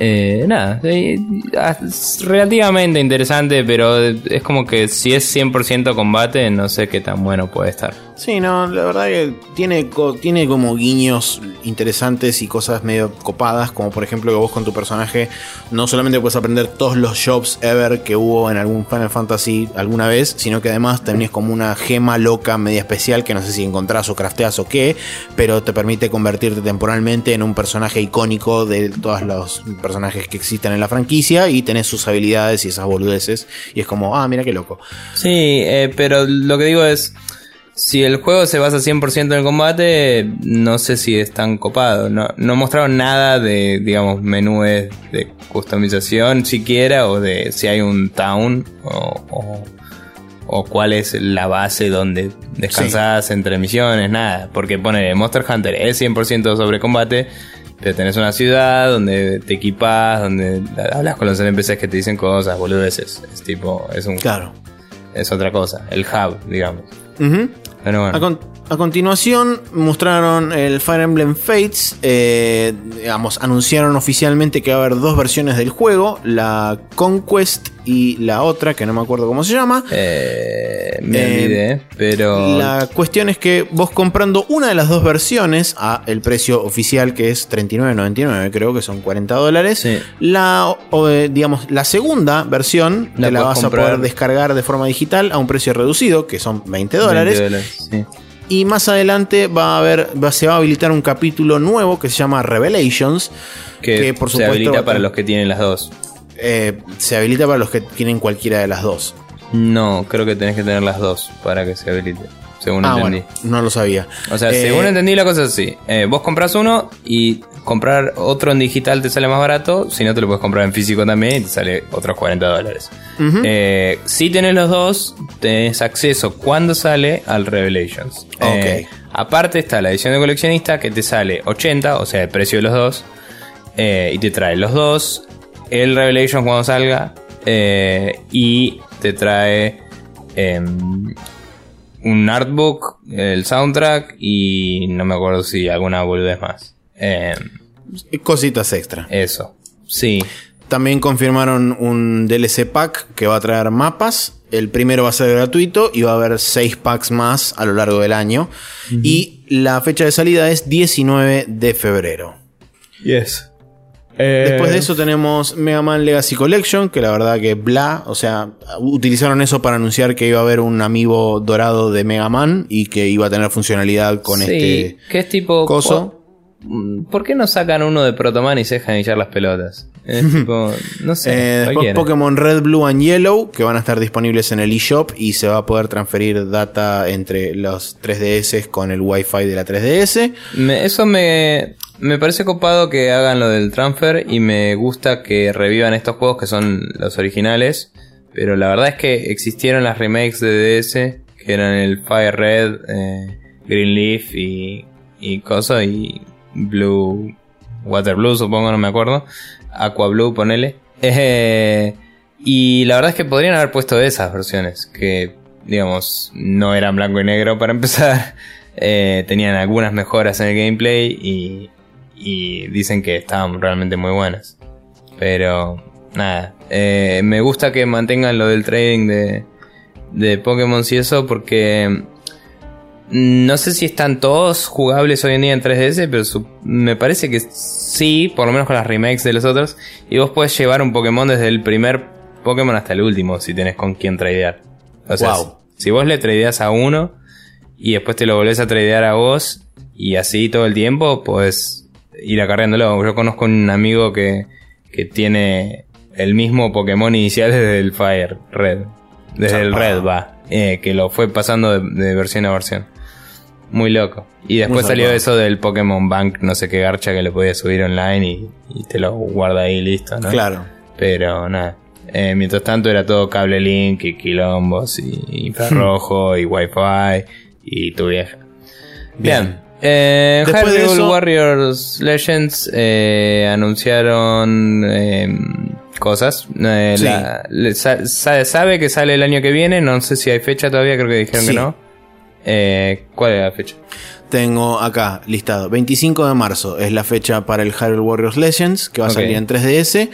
Eh, nada, es relativamente interesante, pero es como que si es 100% combate, no sé qué tan bueno puede estar. Sí, no, la verdad que tiene, tiene como guiños interesantes y cosas medio copadas, como por ejemplo que vos con tu personaje no solamente puedes aprender todos los jobs ever que hubo en algún Final Fantasy alguna vez, sino que además tenés como una gema loca media especial que no sé si encontrás o crafteas o qué, pero te permite convertirte temporalmente en un personaje icónico de todos los personajes que existen en la franquicia y tenés sus habilidades y esas boludeces y es como, ah, mira qué loco. Sí, eh, pero lo que digo es, si el juego se basa 100% en el combate, no sé si es tan copado. No, no mostraron nada de, digamos, menúes de customización siquiera, o de si hay un town, o, o, o cuál es la base donde descansás entre misiones, nada. Porque pone Monster Hunter es 100% sobre combate. Pero tenés una ciudad donde te equipas, donde hablas con los NPCs que te dicen cosas, boludeces. Es tipo, es un Claro. es otra cosa, el hub, digamos. Ujú. Pero bueno. A continuación mostraron el Fire Emblem Fates, eh, digamos, anunciaron oficialmente que va a haber dos versiones del juego, la Conquest y la otra, que no me acuerdo cómo se llama. Eh, me Eh, olvidé, pero. La cuestión es que vos comprando una de las dos versiones a el precio oficial que es 39.99, creo que son 40 dólares, Sí. la, o, eh, digamos, la segunda versión La te la vas comprar. a poder descargar de forma digital a un precio reducido, que son 20 20 dólares. dólares, sí. Y más adelante va a haber, va- se va a habilitar un capítulo nuevo que se llama Revelations. Que, Que, por se supuesto, habilita va a para los que tienen las dos. Eh, se habilita para los que tienen cualquiera de las dos. No, creo que tenés que tener las dos para que se habilite. Según ah, entendí. bueno, no lo sabía. O sea, Eh, según entendí la cosa es así. Eh, vos compras uno y comprar otro en digital te sale más barato. Si no, te lo puedes comprar en físico también y te sale otros 40 dólares. Eh, si tenés los dos, tenés acceso cuando sale al Revelations. Eh, aparte está la edición de coleccionista que te sale 80, o sea, el precio de los dos. eh, y te trae los dos, el Revelations cuando salga. eh, y te trae em, un artbook, el soundtrack y no me acuerdo si alguna boludez más. Em, Cositas extra. eso. Sí. También confirmaron un DLC pack que va a traer mapas. El primero va a ser gratuito y va a haber 6 packs más a lo largo del año. Y la fecha de salida es 19 de febrero. Yes. Después de eso tenemos Mega Man Legacy Collection, que la verdad que bla, o sea, utilizaron eso para anunciar que iba a haber un amiibo dorado de Mega Man y que iba a tener funcionalidad con sí, este que es tipo. coso. ¿Por qué no sacan uno de Protoman y se dejan echar las pelotas? Es tipo, no sé. Eh, después. Pokémon Red, Blue and Yellow, que van a estar disponibles en el eShop y se va a poder transferir data entre los 3DS con el Wi-Fi de la 3DS. Me- eso me, me parece copado que hagan lo del transfer y me gusta que revivan estos juegos que son los originales. Pero la verdad es que existieron las remakes de DS que eran el Fire Red, eh, Green Leaf y, y Coso y Blue, Water Blue supongo, no me acuerdo. Aqua Blue, ponele. Eh, y la verdad es que podrían haber puesto esas versiones que, digamos, no eran blanco y negro para empezar. Eh, tenían algunas mejoras en el gameplay y, y dicen que estaban realmente muy buenas. Pero nada. Eh, me gusta que mantengan lo del trading de, de Pokémon y eso porque mm, no sé si están todos jugables hoy en día en 3DS, pero me parece que sí, por lo menos con las remakes de los otros. Y vos puedes llevar un Pokémon desde el primer Pokémon hasta el último si tenés con quién tradear. O sea, si vos le tradeas a uno y después te lo volvés a tradear a vos y así todo el tiempo, pues ir acarreándolo. Yo conozco un amigo que, que tiene el mismo Pokémon inicial desde el Fire Red. Desde el Red va. Eh, que lo fue pasando de, versión a versión. Muy loco. Y después salió eso del Pokémon Bank, no sé qué garcha que le podías subir online y, y te lo guarda ahí listo, ¿no? Claro. Pero nada. Eh, mientras tanto era todo cable link y quilombos y infrarrojo y wifi y tu vieja. Bien. Eh, Hyrule Warriors Legends eh, anunciaron em, cosas. Eh, sabe que sale el año que viene. No sé si hay fecha todavía. Creo que dijeron que no. Eh, ¿Cuál es la fecha? Tengo acá listado. 25 de marzo es la fecha para el Hyrule Warriors Legends, que va a salir en 3DS.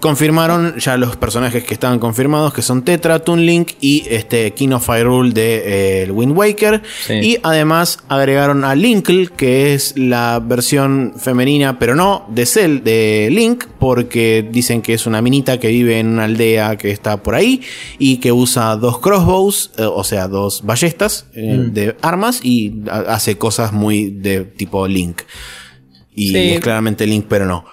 Confirmaron ya los personajes que estaban confirmados, que son Tetra, Toon Link y este King of Hyrule de eh, Wind Waker. Y además agregaron a Linkle, que es la versión femenina, pero no de Cell, de Link, porque dicen que es una minita que vive en una aldea que está por ahí y que usa dos crossbows, eh, o sea, dos ballestas eh, mm. de armas y hace cosas muy de tipo Link. Y es claramente Link, pero no.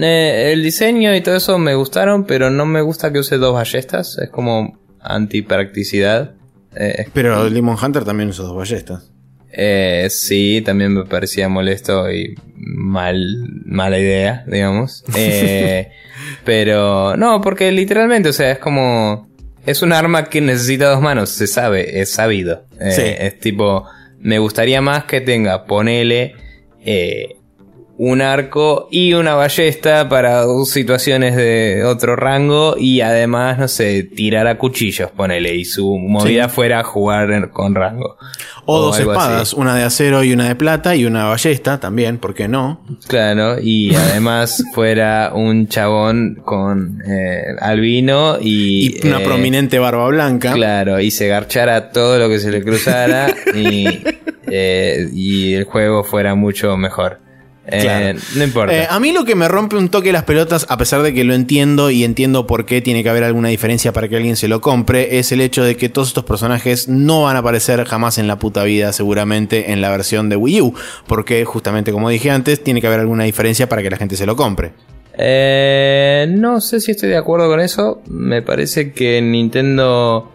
Eh, el diseño y todo eso me gustaron, pero no me gusta que use dos ballestas. Es como antipracticidad. Eh, pero Limon Hunter también usa dos ballestas. Eh, sí, también me parecía molesto y mal, mala idea, digamos. Eh, pero no, porque literalmente, o sea, es como... Es un arma que necesita dos manos, se sabe, es sabido. Es tipo, me gustaría más que tenga, ponele, un arco y una ballesta para situaciones de otro rango y además, no sé, tirar a cuchillos, ponele, y su movida fuera jugar jugar con rango. O, dos espadas, una de acero y una de plata y una ballesta también, ¿por qué no? Claro, y además fuera un chabón con eh, albino y... una eh, prominente barba blanca. Claro, y se garchara todo lo que se le cruzara y, eh, y el juego fuera mucho mejor. Eh, no importa. Eh, a mí lo que me rompe un toque las pelotas, a pesar de que lo entiendo y entiendo por qué tiene que haber alguna diferencia para que alguien se lo compre, es el hecho de que todos estos personajes no van a aparecer jamás en la puta vida, seguramente, en la versión de Wii U. Porque, justamente como dije antes, tiene que haber alguna diferencia para que la gente se lo compre. Eh, no sé si estoy de acuerdo con eso. Me parece que Nintendo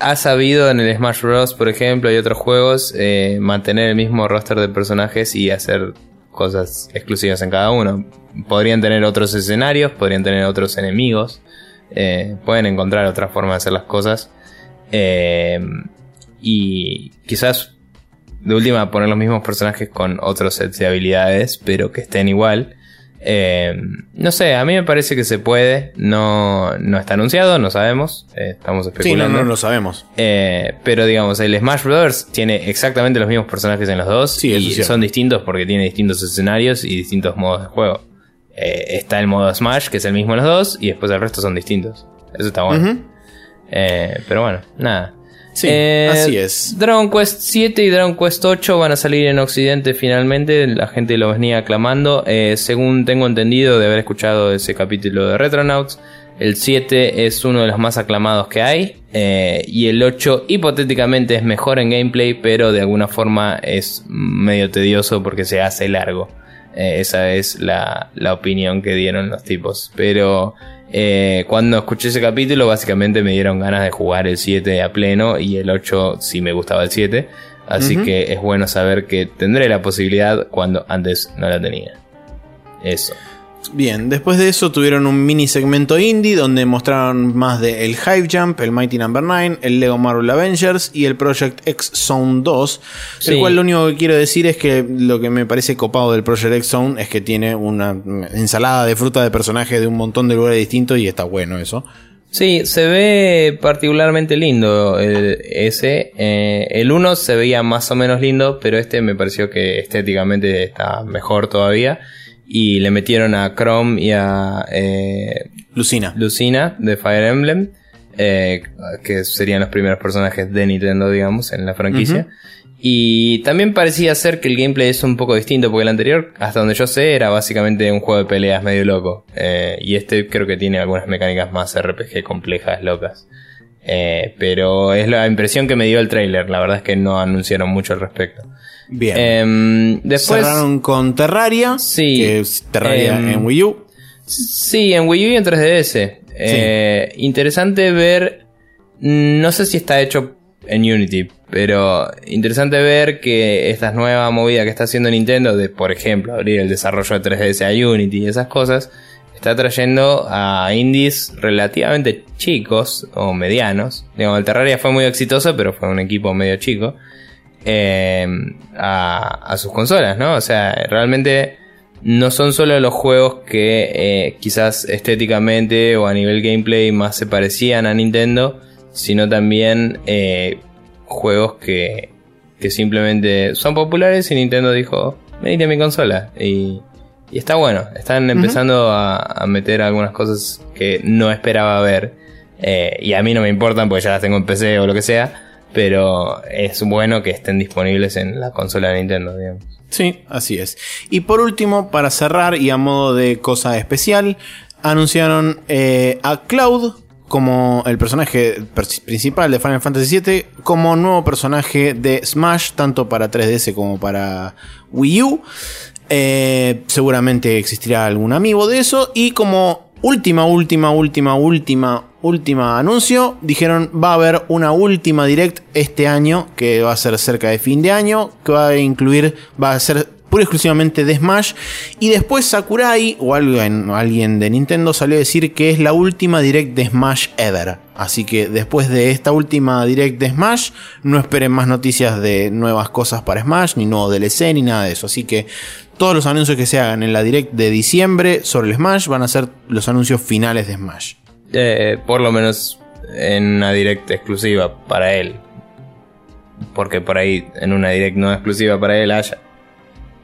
ha sabido en el Smash Bros, por ejemplo, y otros juegos, mantener el mismo roster de personajes y hacer cosas exclusivas en cada uno. Podrían tener otros escenarios, podrían tener otros enemigos, eh, pueden encontrar otra forma de hacer las cosas. Eh, y quizás de última poner los mismos personajes con otros sets de habilidades, pero que estén igual. Eh, no sé, a mí me parece que se puede. No, no está anunciado, no sabemos. Eh, estamos especulando. Sí, no, no lo sabemos. Eh, pero digamos, el Smash Brothers tiene exactamente los mismos personajes en los dos. y son distintos porque tiene distintos escenarios y distintos modos de juego. está el modo Smash, que es el mismo en los dos, y después el resto son distintos. Eso está bueno. pero bueno, nada. Sí, eh, así es. Dragon Quest 7 y Dragon Quest 8 van a salir en Occidente finalmente. La gente lo venía aclamando. Eh, según tengo entendido de haber escuchado ese capítulo de Retronauts, el 7 es uno de los más aclamados que hay. Eh, y el 8 hipotéticamente es mejor en gameplay, pero de alguna forma es medio tedioso porque se hace largo. esa es la, la opinión que dieron los tipos. Pero eh, cuando escuché ese capítulo, básicamente me dieron ganas de jugar el 7 a pleno y el 8 si me gustaba el 7. Así que es bueno saber que tendré la posibilidad cuando antes no la tenía. Eso. Bien, después de eso tuvieron un mini segmento indie donde mostraron más de el Hive Jump, el Mighty Number no. 9, el Lego Marvel Avengers y el Project X Zone 2. El cual lo único que quiero decir es que lo que me parece copado del Project X Zone es que tiene una ensalada de fruta de personajes de un montón de lugares distintos y está bueno eso. Sí, se ve particularmente lindo ese. Eh, el 1 se veía más o menos lindo, pero este me pareció que estéticamente está mejor todavía y le metieron a Chrome y a eh, Lucina. Lucina de Fire Emblem, eh, que serían los primeros personajes de Nintendo, digamos, en la franquicia. Y también parecía ser que el gameplay es un poco distinto, porque el anterior, hasta donde yo sé, era básicamente un juego de peleas medio loco. Eh, y este creo que tiene algunas mecánicas más RPG complejas, locas. Eh, pero es la impresión que me dio el trailer, la verdad es que no anunciaron mucho al respecto. Bien. Em, después, Cerraron con Terraria. Sí. Que es Terraria Em, en Wii U. Sí, en Wii U y en 3DS. Eh, interesante ver. No sé si está hecho en Unity, pero interesante ver que esta nueva movida que está haciendo Nintendo de, por ejemplo, abrir el desarrollo de 3DS a Unity y esas cosas, está trayendo a indies relativamente chicos o medianos. Digamos, el Terraria fue muy exitoso, pero fue un equipo medio chico. Eh, a, a sus consolas, ¿no? O sea, realmente no son solo los juegos que eh, quizás estéticamente o a nivel gameplay más se parecían a Nintendo, sino también eh, juegos que, que simplemente son populares y Nintendo dijo, venite a mi consola. Y, y está bueno, están empezando a, a meter algunas cosas que no esperaba ver. eh, y a mí no me importan porque ya las tengo en PC o lo que sea. Pero es bueno que estén disponibles en la consola de Nintendo, digamos. Sí, así es. Y por último, para cerrar y a modo de cosa especial, anunciaron eh, a Cloud como el personaje pers- principal de Final Fantasy VII, como nuevo personaje de Smash, tanto para 3DS como para Wii U. Eh, seguramente existirá algún amigo de eso. Y como última, última, última, última, última anuncio, dijeron va a haber una última direct este año, que va a ser cerca de fin de año, que va a incluir, va a ser pura y exclusivamente de Smash. Y después Sakurai o alguien, alguien de Nintendo salió a decir que es la última direct de Smash ever. Así que después de esta última direct de Smash, no esperen más noticias de nuevas cosas para Smash, ni nuevo DLC, ni nada de eso. Así que todos los anuncios que se hagan en la direct de diciembre sobre el Smash van a ser los anuncios finales de Smash. Eh, por lo menos en una direct exclusiva para él. Porque por ahí en una direct no exclusiva para él haya.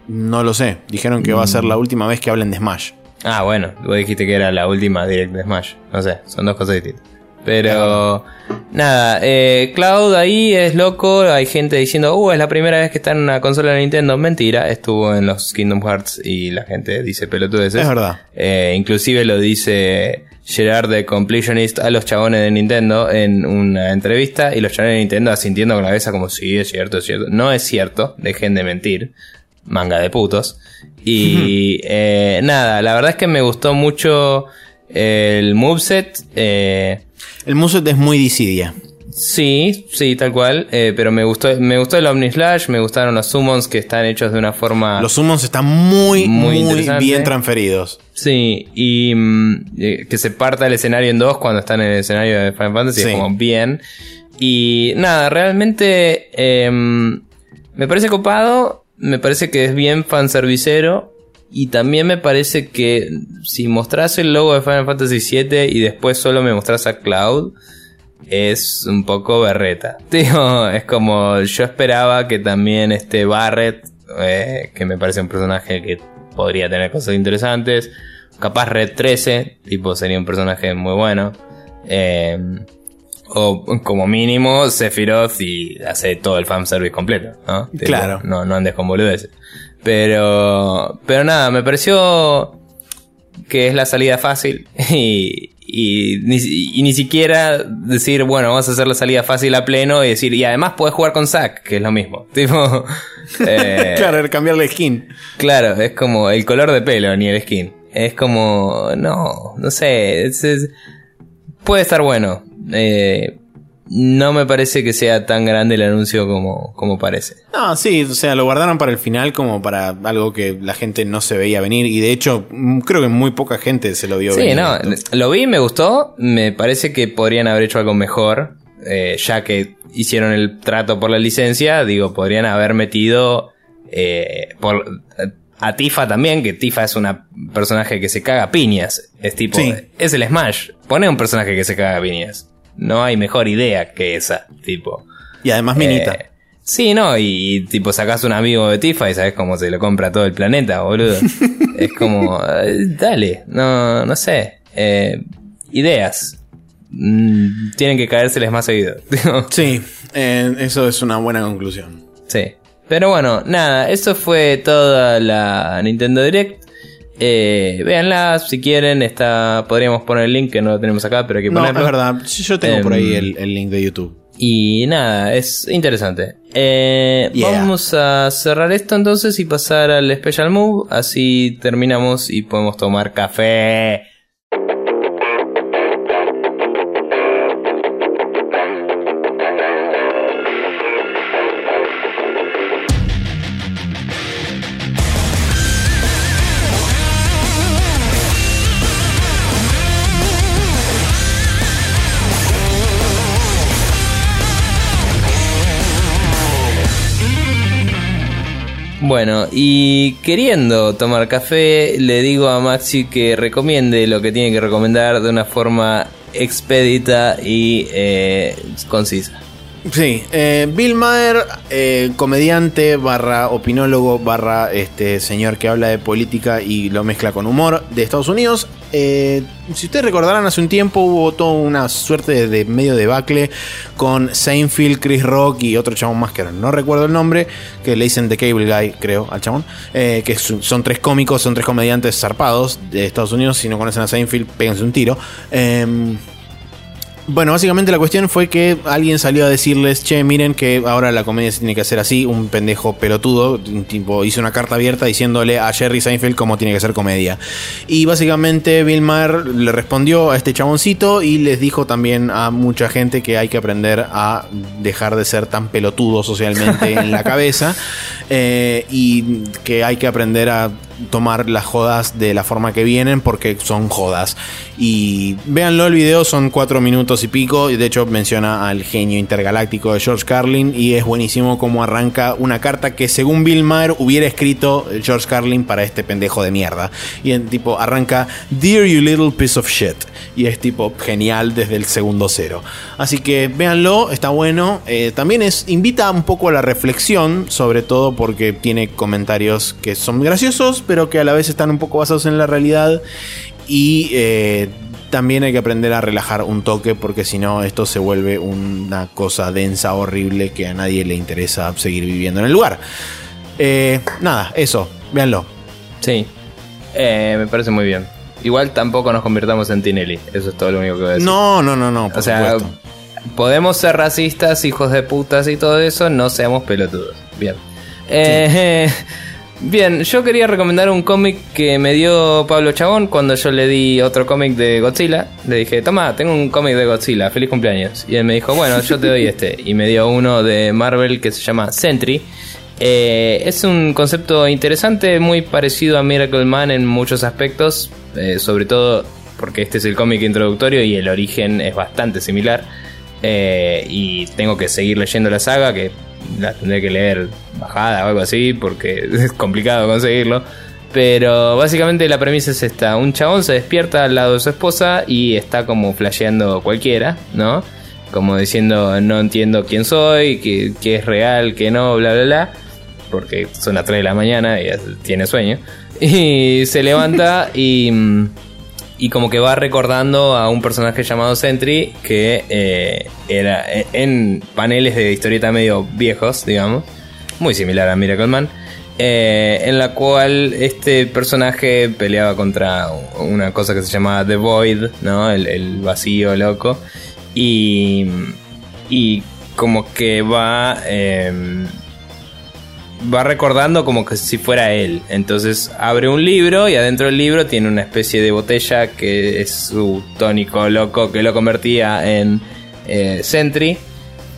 No lo sé, dijeron que va a ser la última vez que hablen de Smash. Ah, bueno, vos dijiste que era la última direct de Smash. No sé, son dos cosas distintas. Pero nada, eh, Cloud ahí es loco, hay gente diciendo, uh, es la primera vez que está en una consola de Nintendo. Mentira, estuvo en los Kingdom Hearts y la gente dice pelotudeces. Es verdad. Eh, inclusive lo dice Gerard de Completionist a los chabones de Nintendo en una entrevista y los chabones de Nintendo asintiendo con la cabeza como sí, es cierto, es cierto. No es cierto, dejen de mentir. Manga de putos. Y eh, nada, la verdad es que me gustó mucho el moveset. Eh, El moveset es muy Dissidia. sí, sí, tal cual. eh, pero me gustó, me gustó el Omnislash, me gustaron los summons que están hechos de una forma... Los summons están muy, Muy bien transferidos. Sí, y mm, eh, que se parta el escenario en dos cuando están en el escenario de Final Fantasy, Sí. es como bien. Y nada, realmente em, me parece copado, me parece que es bien fanservicero. Y también me parece que si mostrás el logo de Final Fantasy VII y después solo me mostrás a Cloud, es un poco berreta. Digo, es como yo esperaba que también este Barret, eh, que me parece un personaje que podría tener cosas interesantes, capaz Red 13, tipo sería un personaje muy bueno. Eh, o como mínimo Sephiroth y hace todo el fanservice completo, ¿no? Claro. No, no andes con boludeces. Pero, pero nada, me pareció que es la salida fácil y, y, ni, y ni siquiera decir, bueno, vamos a hacer la salida fácil a pleno y decir, y además puedes jugar con Zack, que es lo mismo. Tipo, eh, claro, el cambiarle skin. Claro, es como el color de pelo, ni el skin. Es como, no, no sé, es- es- puede estar bueno. Eh, no me parece que sea tan grande el anuncio como, como parece. No, sí, o sea, lo guardaron para el final como para algo que la gente no se veía venir. Y de hecho, mm, creo que muy poca gente se lo vio Sí, venir. no, lo vi, me gustó. Me parece que podrían haber hecho algo mejor. eh, ya que hicieron el trato por la licencia, digo, podrían haber metido eh, por, a Tifa también, que Tifa es una personaje que se caga a piñas. Es tipo, Sí. es el Smash. Pone un personaje que se caga a piñas. No hay mejor idea que esa, tipo. Y además minita. Eh, sí, no, y, y, tipo sacás un amigo de Tifa y sabes cómo se lo compra todo el planeta, boludo. es como, eh, dale, no, no sé. Eh, ideas. Mm, tienen que caérseles más seguido. sí, eh, eso es una buena conclusión. Sí. Pero bueno, nada, eso fue toda la Nintendo Direct. Eh, véanla si quieren, está, podríamos poner el link que no lo tenemos acá, pero hay que No, ponerlo. es verdad. Yo tengo por ahí Em, el, el link de YouTube. Y nada, es interesante. Eh, Yeah. Vamos a cerrar esto entonces y pasar al Special Move. Así terminamos y podemos tomar café. Bueno, y queriendo tomar café, le digo a Maxi que recomiende lo que tiene que recomendar de una forma expedita y eh, concisa. Sí, eh, Bill Maher, eh, comediante barra opinólogo barra este señor que habla de política y lo mezcla con humor de Estados Unidos. Eh, si ustedes recordarán, hace un tiempo hubo toda una suerte de, medio debacle con Seinfeld, Chris Rock y otro chabón más que no recuerdo el nombre, que le dicen The Cable Guy, creo, al chabón. eh, que son, son tres cómicos, son tres comediantes zarpados de Estados Unidos. Si no conocen a Seinfeld, péguense un tiro. Em, bueno, básicamente la cuestión fue que alguien salió a decirles, che, miren que ahora la comedia se tiene que hacer así, un pendejo pelotudo, un tipo hizo una carta abierta diciéndole a Jerry Seinfeld cómo tiene que ser comedia. Y básicamente Bill Maher le respondió a este chaboncito y les dijo también a mucha gente que hay que aprender a dejar de ser tan pelotudo socialmente en la cabeza eh, y que hay que aprender a tomar las jodas de la forma que vienen porque son jodas. Y véanlo, el video son cuatro minutos y pico. Y de hecho menciona al genio intergaláctico de George Carlin. Y es buenísimo cómo arranca una carta que según Bill Maher hubiera escrito George Carlin para este pendejo de mierda. Y en tipo arranca Dear you little piece of shit. Y es tipo genial desde el segundo cero. Así que véanlo, está bueno. Eh, también es, invita un poco a la reflexión, sobre todo porque tiene comentarios que son graciosos, pero que a la vez están un poco basados en la realidad. Y eh, también hay que aprender a relajar un toque, porque si no, esto se vuelve una cosa densa, horrible, que a nadie le interesa seguir viviendo en el lugar. Eh, nada, eso, véanlo. Sí, Eh, me parece muy bien. Igual tampoco nos convirtamos en Tinelli, eso es todo lo único que voy a decir. No, no, no, no, por o sea, supuesto. podemos ser racistas, hijos de putas y todo eso, no seamos pelotudos. Bien. Eh, bien, yo quería recomendar un cómic que me dio Pablo Chabón cuando yo le di otro cómic de Godzilla. Le dije, toma, tengo un cómic de Godzilla, feliz cumpleaños. Y él me dijo, bueno, yo te doy este. Y me dio uno de Marvel que se llama Sentry. Eh, es un concepto interesante, muy parecido a Miracle Man en muchos aspectos, eh, sobre todo porque este es el cómic introductorio y el origen es bastante similar. Eh, y tengo que seguir leyendo la saga, que la tendré que leer bajada o algo así, porque es complicado conseguirlo. Pero básicamente la premisa es esta: un chabón se despierta al lado de su esposa y está como flasheando cualquiera, ¿no? Como diciendo, no entiendo quién soy, que, que es real, que no, bla, bla, bla. Porque son las 3 de la mañana y tiene sueño. Y se levanta y, mm, y como que va recordando a un personaje llamado Sentry que eh, era eh, en paneles de historieta medio viejos, digamos, muy similar a Miracle Man, eh, en la cual este personaje peleaba contra una cosa que se llamaba The Void, ¿no? El, vacío loco. Y, y como que va... va recordando como que si fuera él. Entonces abre un libro y adentro del libro tiene una especie de botella que es su tónico loco que lo convertía en eh, Sentry.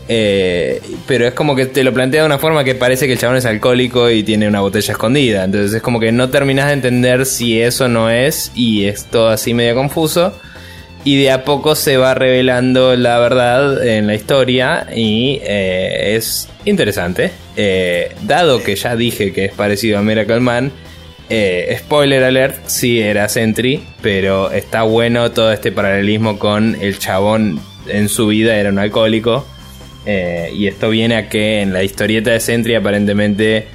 Eh, pero es como que te lo plantea de una forma que parece que el chabón es alcohólico y tiene una botella escondida. Entonces es como que no terminas de entender si eso no es y es todo así medio confuso. Y de a poco se va revelando la verdad en la historia y eh, es interesante. Eh, dado que ya dije que es parecido a Miracle Man, eh, spoiler alert, sí era Sentry, pero está bueno todo este paralelismo con el chabón en su vida era un alcohólico. y esto viene a que en la historieta de Sentry aparentemente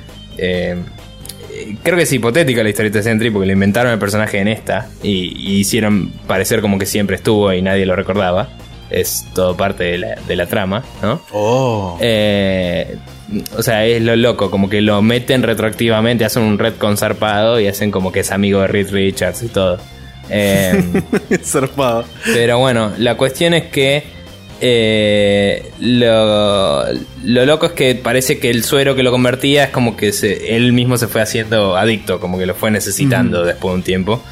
creo que es hipotética la historieta de Sentry porque le inventaron el personaje en esta y, y hicieron parecer como que siempre estuvo y nadie lo recordaba. Es todo parte de la, de la trama, ¿no? Oh. Eh, o sea, es lo loco, como que lo meten retroactivamente, hacen un red zarpado y hacen como que es amigo de Reed Richards y todo. Eh, Zarpado. pero bueno, la cuestión es que eh, lo, lo loco es que parece que el suero que lo convertía es como que se- él mismo se fue haciendo adicto, como que lo fue necesitando después de un tiempo.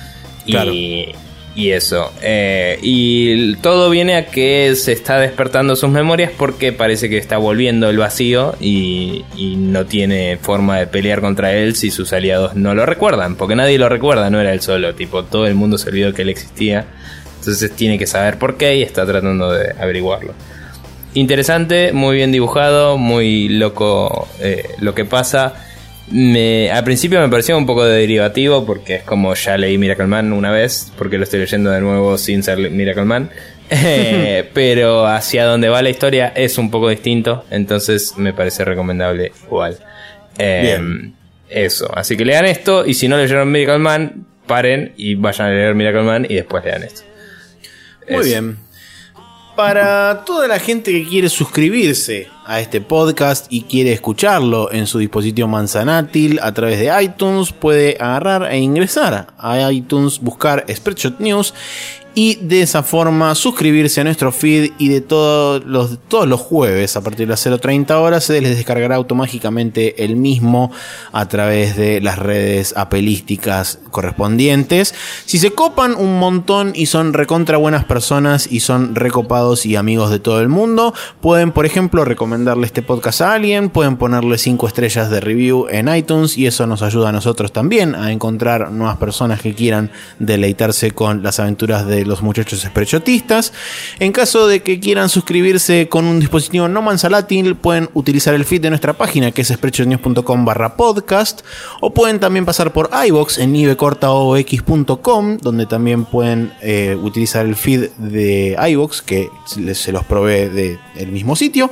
Claro. Y, y eso. eh, y todo viene a que se está despertando sus memorias porque parece que está volviendo el vacío y, y no tiene forma de pelear contra él si sus aliados no lo recuerdan. Porque nadie lo recuerda, no era él solo. Tipo, todo el mundo se olvidó que él existía. Entonces tiene que saber por qué y está tratando de averiguarlo. Interesante, muy bien dibujado, muy loco eh, lo que pasa. Me, al principio me pareció un poco de derivativo porque es como ya leí Miracle Man una vez, porque lo estoy leyendo de nuevo sin ser Miracle Man. Eh, pero hacia donde va la historia es un poco distinto, entonces me parece recomendable igual. Eh, Bien. Eso, así que lean esto y si no leyeron Miracle Man, paren y vayan a leer Miracle Man y después lean esto. Muy bien. Para toda la gente que quiere suscribirse a este podcast y quiere escucharlo en su dispositivo manzanátil a través de iTunes, puede agarrar e ingresar a iTunes, buscar Spreadshot News y de esa forma suscribirse a nuestro feed y de todos los, todos los jueves a partir de las 0.30 horas se les descargará automáticamente el mismo a través de las redes apelísticas correspondientes. Si se copan un montón y son recontra buenas personas y son recopados y amigos de todo el mundo, pueden por ejemplo recomendarle este podcast a alguien, pueden ponerle 5 estrellas de review en iTunes y eso nos ayuda a nosotros también a encontrar nuevas personas que quieran deleitarse con las aventuras de los muchachos esprechotistas. En caso de que quieran suscribirse con un dispositivo no mansalátil, pueden utilizar el feed de nuestra página que es sprechotnews.com barra podcast o pueden también pasar por iVox en nivecortaox.com donde también pueden eh, utilizar el feed de iVox que se los provee del mismo sitio.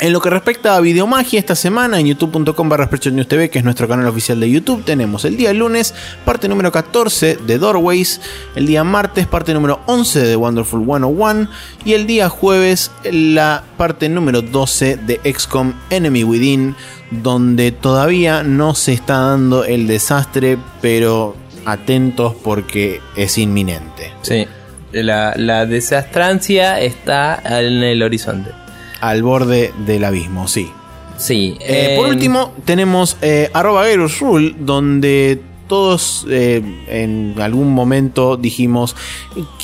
En lo que respecta a Videomagia, esta semana en youtube.com barra News TV, que es nuestro canal oficial de YouTube, tenemos el día lunes, parte número 14 de Doorways, el día martes, parte número 11 de Wonderful 101, y el día jueves, la parte número 12 de XCOM Enemy Within, donde todavía no se está dando el desastre, pero atentos porque es inminente. Sí, la, la desastrancia está en el horizonte. Al borde del abismo, sí. Sí. Eh, por em, último, tenemos eh, arroba Rule, donde todos eh, en algún momento dijimos,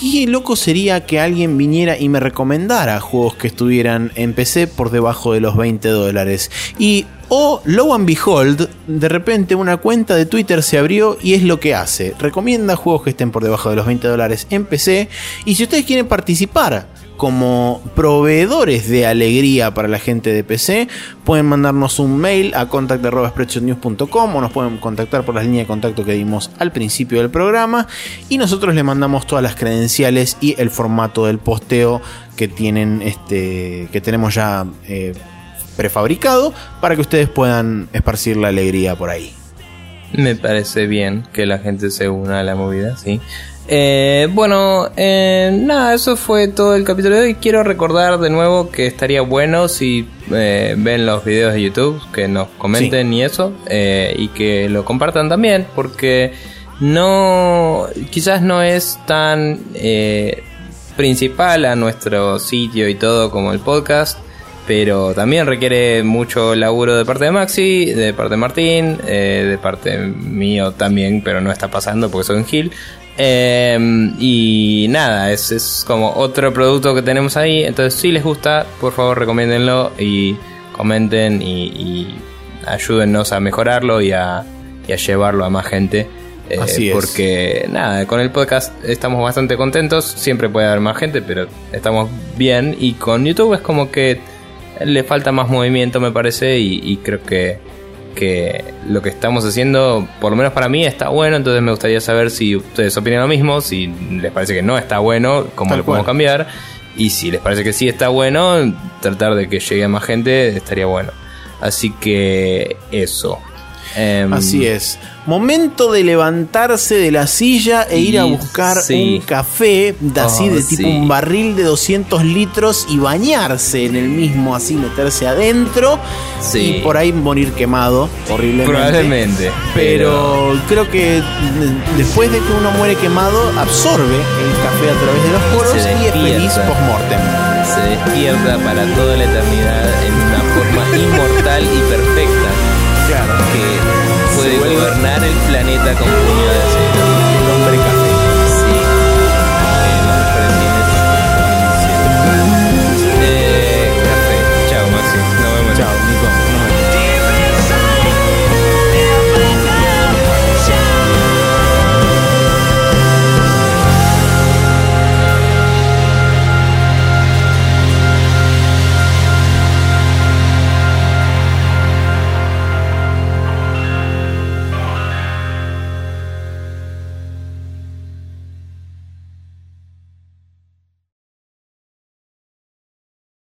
qué loco sería que alguien viniera y me recomendara juegos que estuvieran en PC por debajo de los 20 dólares. Y, oh, lo and behold, de repente una cuenta de Twitter se abrió y es lo que hace. Recomienda juegos que estén por debajo de los 20 dólares en PC. Y si ustedes quieren participar como proveedores de alegría para la gente de PC, pueden mandarnos un mail a contact.spreadshotnews.com o nos pueden contactar por las líneas de contacto que dimos al principio del programa y nosotros le mandamos todas las credenciales y el formato del posteo que tienen este que tenemos ya eh, prefabricado para que ustedes puedan esparcir la alegría por ahí. Me parece bien que la gente se una a la movida, sí. Eh, bueno, eh, nada, eso fue todo el capítulo de hoy. Quiero recordar de nuevo que estaría bueno si eh, ven los videos de YouTube, que nos comenten y eso, eh, y que lo compartan también, porque no, quizás no es tan principal a nuestro sitio y todo como el podcast. Pero también requiere mucho laburo de parte de Maxi, de parte de Martín, de parte mío también, pero no está pasando porque soy un Gil. Eh, y nada, es, es como otro producto que tenemos ahí. Entonces, si les gusta, por favor, recomiéndenlo y comenten y, y ayúdennos a mejorarlo y a, y a llevarlo a más gente. Eh, Así es. Porque nada, con el podcast estamos bastante contentos. Siempre puede haber más gente, pero estamos bien. Y con YouTube es como que le falta más movimiento, me parece. Y, y creo que, que lo que estamos haciendo, por lo menos para mí, está bueno. Entonces me gustaría saber si ustedes opinan lo mismo. Si les parece que no está bueno, cómo Tal lo podemos cual. cambiar. Y si les parece que sí está bueno, tratar de que llegue a más gente estaría bueno. Así que eso. Em, Así es. Momento de levantarse de la silla e ir a buscar sí. un café, de así Oh, de tipo sí. un barril de 200 litros y bañarse en el mismo, así meterse adentro Sí. y por ahí morir quemado horriblemente. Probablemente. Pero creo que después de que uno muere quemado, absorbe el café a través de los poros y es feliz post-mortem. se despierta para toda la eternidad en una forma inmortal y perfecta Gobernar el planeta con puño de acero.